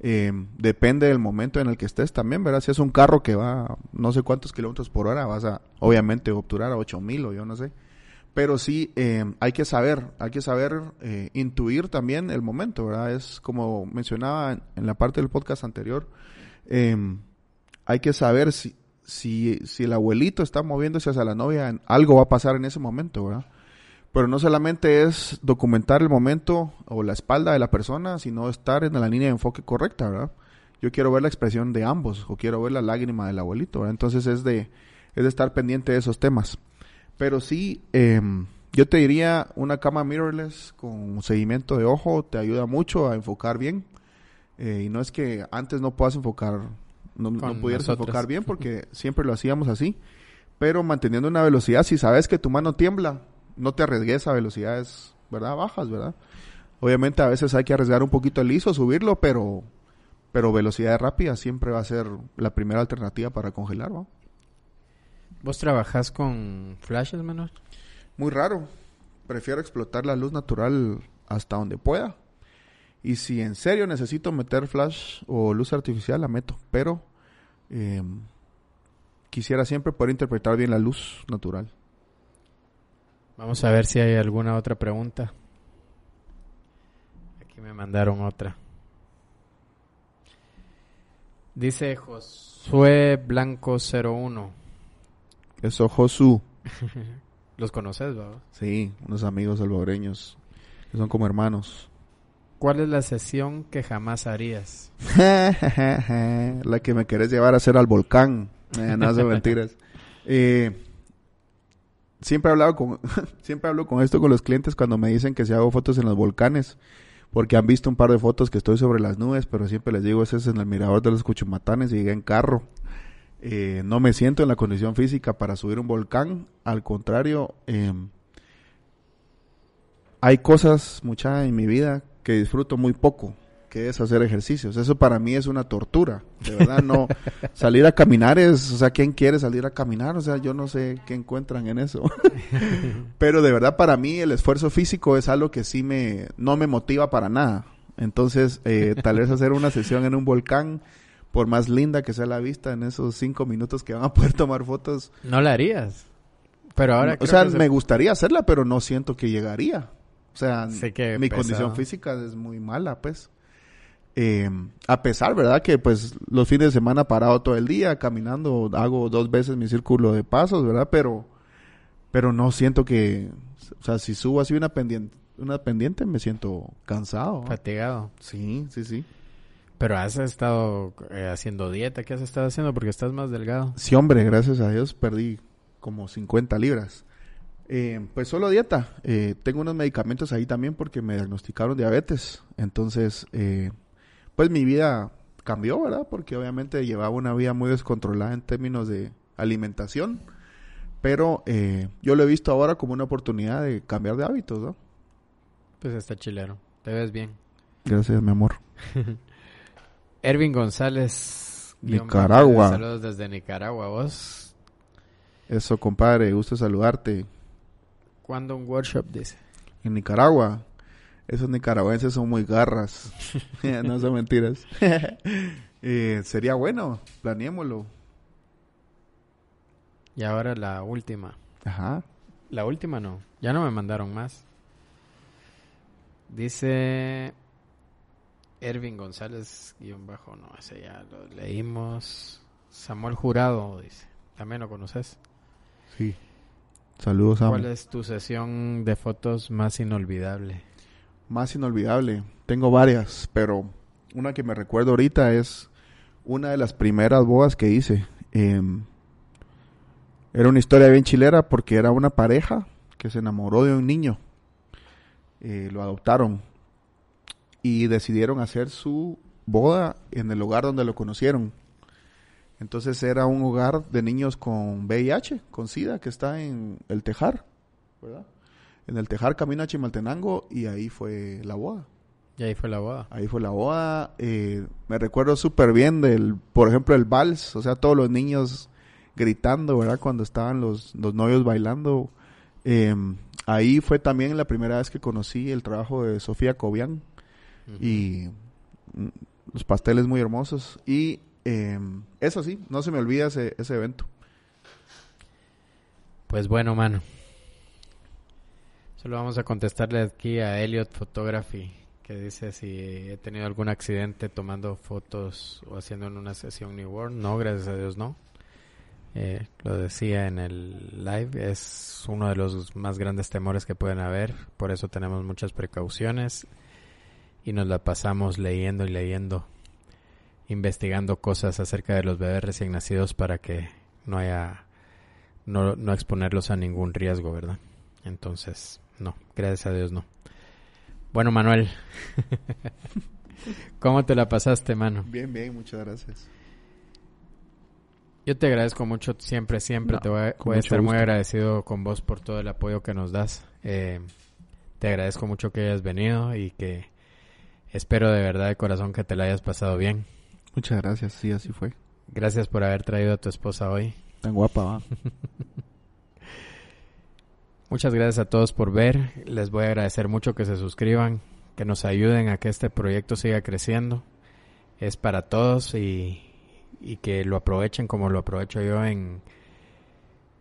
Eh, depende del momento en el que estés también, ¿verdad? Si es un carro que va no sé cuántos kilómetros por hora, vas a obviamente obturar a 8000 o yo no sé. Pero sí, eh, hay que saber, hay que saber intuir también el momento, ¿verdad? Es como mencionaba en la parte del podcast anterior, Em, hay que saber si, si, si el abuelito está moviéndose hacia la novia, algo va a pasar en ese momento, ¿verdad? Pero no solamente es documentar el momento o la espalda de la persona, sino estar en la línea de enfoque correcta, ¿verdad? Yo quiero ver la expresión de ambos o quiero ver la lágrima del abuelito, ¿verdad? Entonces es de, es de estar pendiente de esos temas. Pero sí, em, yo te diría una cama mirrorless con seguimiento de ojo te ayuda mucho a enfocar bien eh, y no es que antes no puedas enfocar, no, pudieras enfocar bien porque [LAUGHS] siempre lo hacíamos así. Pero manteniendo una velocidad, si sabes que tu mano tiembla, no te arriesgues a velocidades, ¿verdad? Bajas, ¿verdad? Obviamente a veces hay que arriesgar un poquito el ISO, subirlo, pero, pero velocidad rápida siempre va a ser la primera alternativa para congelar. ¿Vos trabajás con flashes, menos? Muy raro. Prefiero explotar la luz natural hasta donde pueda. Y si en serio necesito meter flash o luz artificial, la meto. Pero eh, quisiera siempre poder interpretar bien la luz natural. Vamos a ver si hay alguna otra pregunta. Aquí me mandaron otra. Dice Josué Blanco 01. Eso, Josu. [LAUGHS] ¿Los conoces, ¿verdad? Sí, unos amigos salvadoreños que son como hermanos. ¿Cuál es la sesión que jamás harías? [LAUGHS] la que me querés llevar a hacer al volcán. Eh, no hace [LAUGHS] mentiras. Eh, siempre he hablado con, [LAUGHS] siempre hablo con esto con los clientes cuando me dicen que si hago fotos en los volcanes, porque han visto un par de fotos que estoy sobre las nubes, pero siempre les digo, ese es en el mirador de los Cuchumatanes y llegué en carro. Eh, no me siento en la condición física para subir un volcán, al contrario, hay cosas, mucha en mi vida que disfruto muy poco, que es hacer ejercicios. Eso para mí es una tortura. De verdad, no. [LAUGHS] salir a caminar es, o sea, ¿quién quiere salir a caminar? O sea, yo no sé qué encuentran en eso. [LAUGHS] Pero de verdad, para mí el esfuerzo físico es algo que sí me, no me motiva para nada. Entonces, eh, tal vez hacer una sesión en un volcán, por más linda que sea la vista en esos cinco minutos que van a poder tomar fotos. No la harías. Pero ahora. o sea, me gustaría hacerla, pero no siento que llegaría. O sea, mi condición física es muy mala, pues. Eh, a pesar, ¿verdad? Que pues los fines de semana parado todo el día, caminando, hago dos veces mi círculo de pasos, ¿verdad? Pero, pero no siento que, o sea, si subo así una pendiente, una pendiente me siento cansado. Fatigado. Sí, sí, sí. Pero has estado eh, haciendo dieta, ¿qué has estado haciendo? Porque estás más delgado. Sí, hombre, gracias a Dios perdí como 50 libras. Eh, pues solo dieta. Eh, tengo unos medicamentos ahí también porque me diagnosticaron diabetes. Entonces, eh, pues mi vida cambió, ¿verdad? Porque obviamente llevaba una vida muy descontrolada en términos de alimentación. Pero yo lo he visto ahora como una oportunidad de cambiar de hábitos, ¿no? Pues está chilero. Te ves bien. Gracias, mi amor. [LAUGHS] Ervin González. Nicaragua. Saludos desde Nicaragua, vos. Eso, compadre. Gusto saludarte. ¿Cuándo un workshop dice? En Nicaragua. Esos nicaragüenses son muy garras. [LAUGHS] [LAUGHS] no son mentiras. [LAUGHS] Eh, sería bueno, planeémoslo. Y ahora la última. Ajá. La última no. Ya no me mandaron más. Dice Ervin González guion bajo. No, ese ya lo leímos. Samuel Jurado dice. ¿También lo conoces? Sí. Saludos, a ¿Cuál es tu sesión de fotos más inolvidable? Más inolvidable. Tengo varias, pero una que me recuerdo ahorita es una de las primeras bodas que hice. Em, era una historia bien chilera porque era una pareja que se enamoró de un niño. Eh, lo adoptaron y decidieron hacer su boda en el lugar donde lo conocieron. Entonces era un hogar de niños con VIH, con SIDA, que está en el Tejar, ¿verdad? En el Tejar, camino a Chimaltenango, y ahí fue la boda. Y ahí fue la boda. Ahí fue la boda. Eh, me recuerdo súper bien del, por ejemplo, el vals. O sea, todos los niños gritando, ¿verdad? Cuando estaban los, los novios bailando. Eh, ahí fue también la primera vez que conocí el trabajo de Sofía Cobian. Y mm, los pasteles muy hermosos. Y eh, eso sí, no se me olvida ese, ese evento. Pues bueno, mano. Solo vamos a contestarle aquí a Elliot Photography, que dice si he tenido algún accidente tomando fotos o haciendo en una sesión New World. No, gracias a Dios no. Eh, lo decía en el live, es uno de los más grandes temores que pueden haber, por eso tenemos muchas precauciones y nos la pasamos leyendo y leyendo, investigando cosas acerca de los bebés recién nacidos para que no haya, no, no exponerlos a ningún riesgo, ¿verdad? Entonces, gracias a Dios no. Bueno, Manuel, [LAUGHS] ¿cómo te la pasaste, mano? Bien, bien, muchas gracias. Yo te agradezco mucho, siempre, siempre No, te voy a, voy estar muy agradecido con vos por todo el apoyo que nos das. Eh, te agradezco mucho que hayas venido y que espero de verdad de corazón que te la hayas pasado bien. Muchas gracias, sí, así fue. Gracias por haber traído a tu esposa hoy. Tan guapa, va. [LAUGHS] Muchas gracias a todos por ver. Les voy a agradecer mucho que se suscriban, que nos ayuden a que este proyecto siga creciendo. Es para todos y, y que lo aprovechen como lo aprovecho yo en,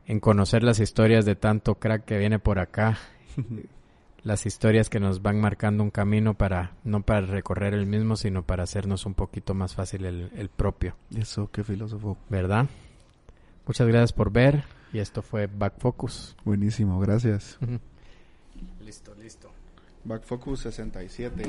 en conocer las historias de tanto crack que viene por acá. [LAUGHS] las historias que nos van marcando un camino para, no para recorrer el mismo, sino para hacernos un poquito más fácil el, el propio. Eso, qué filósofo. ¿Verdad? Muchas gracias por ver y esto fue Back Focus. Buenísimo, gracias. listo, listo. Back Focus 67.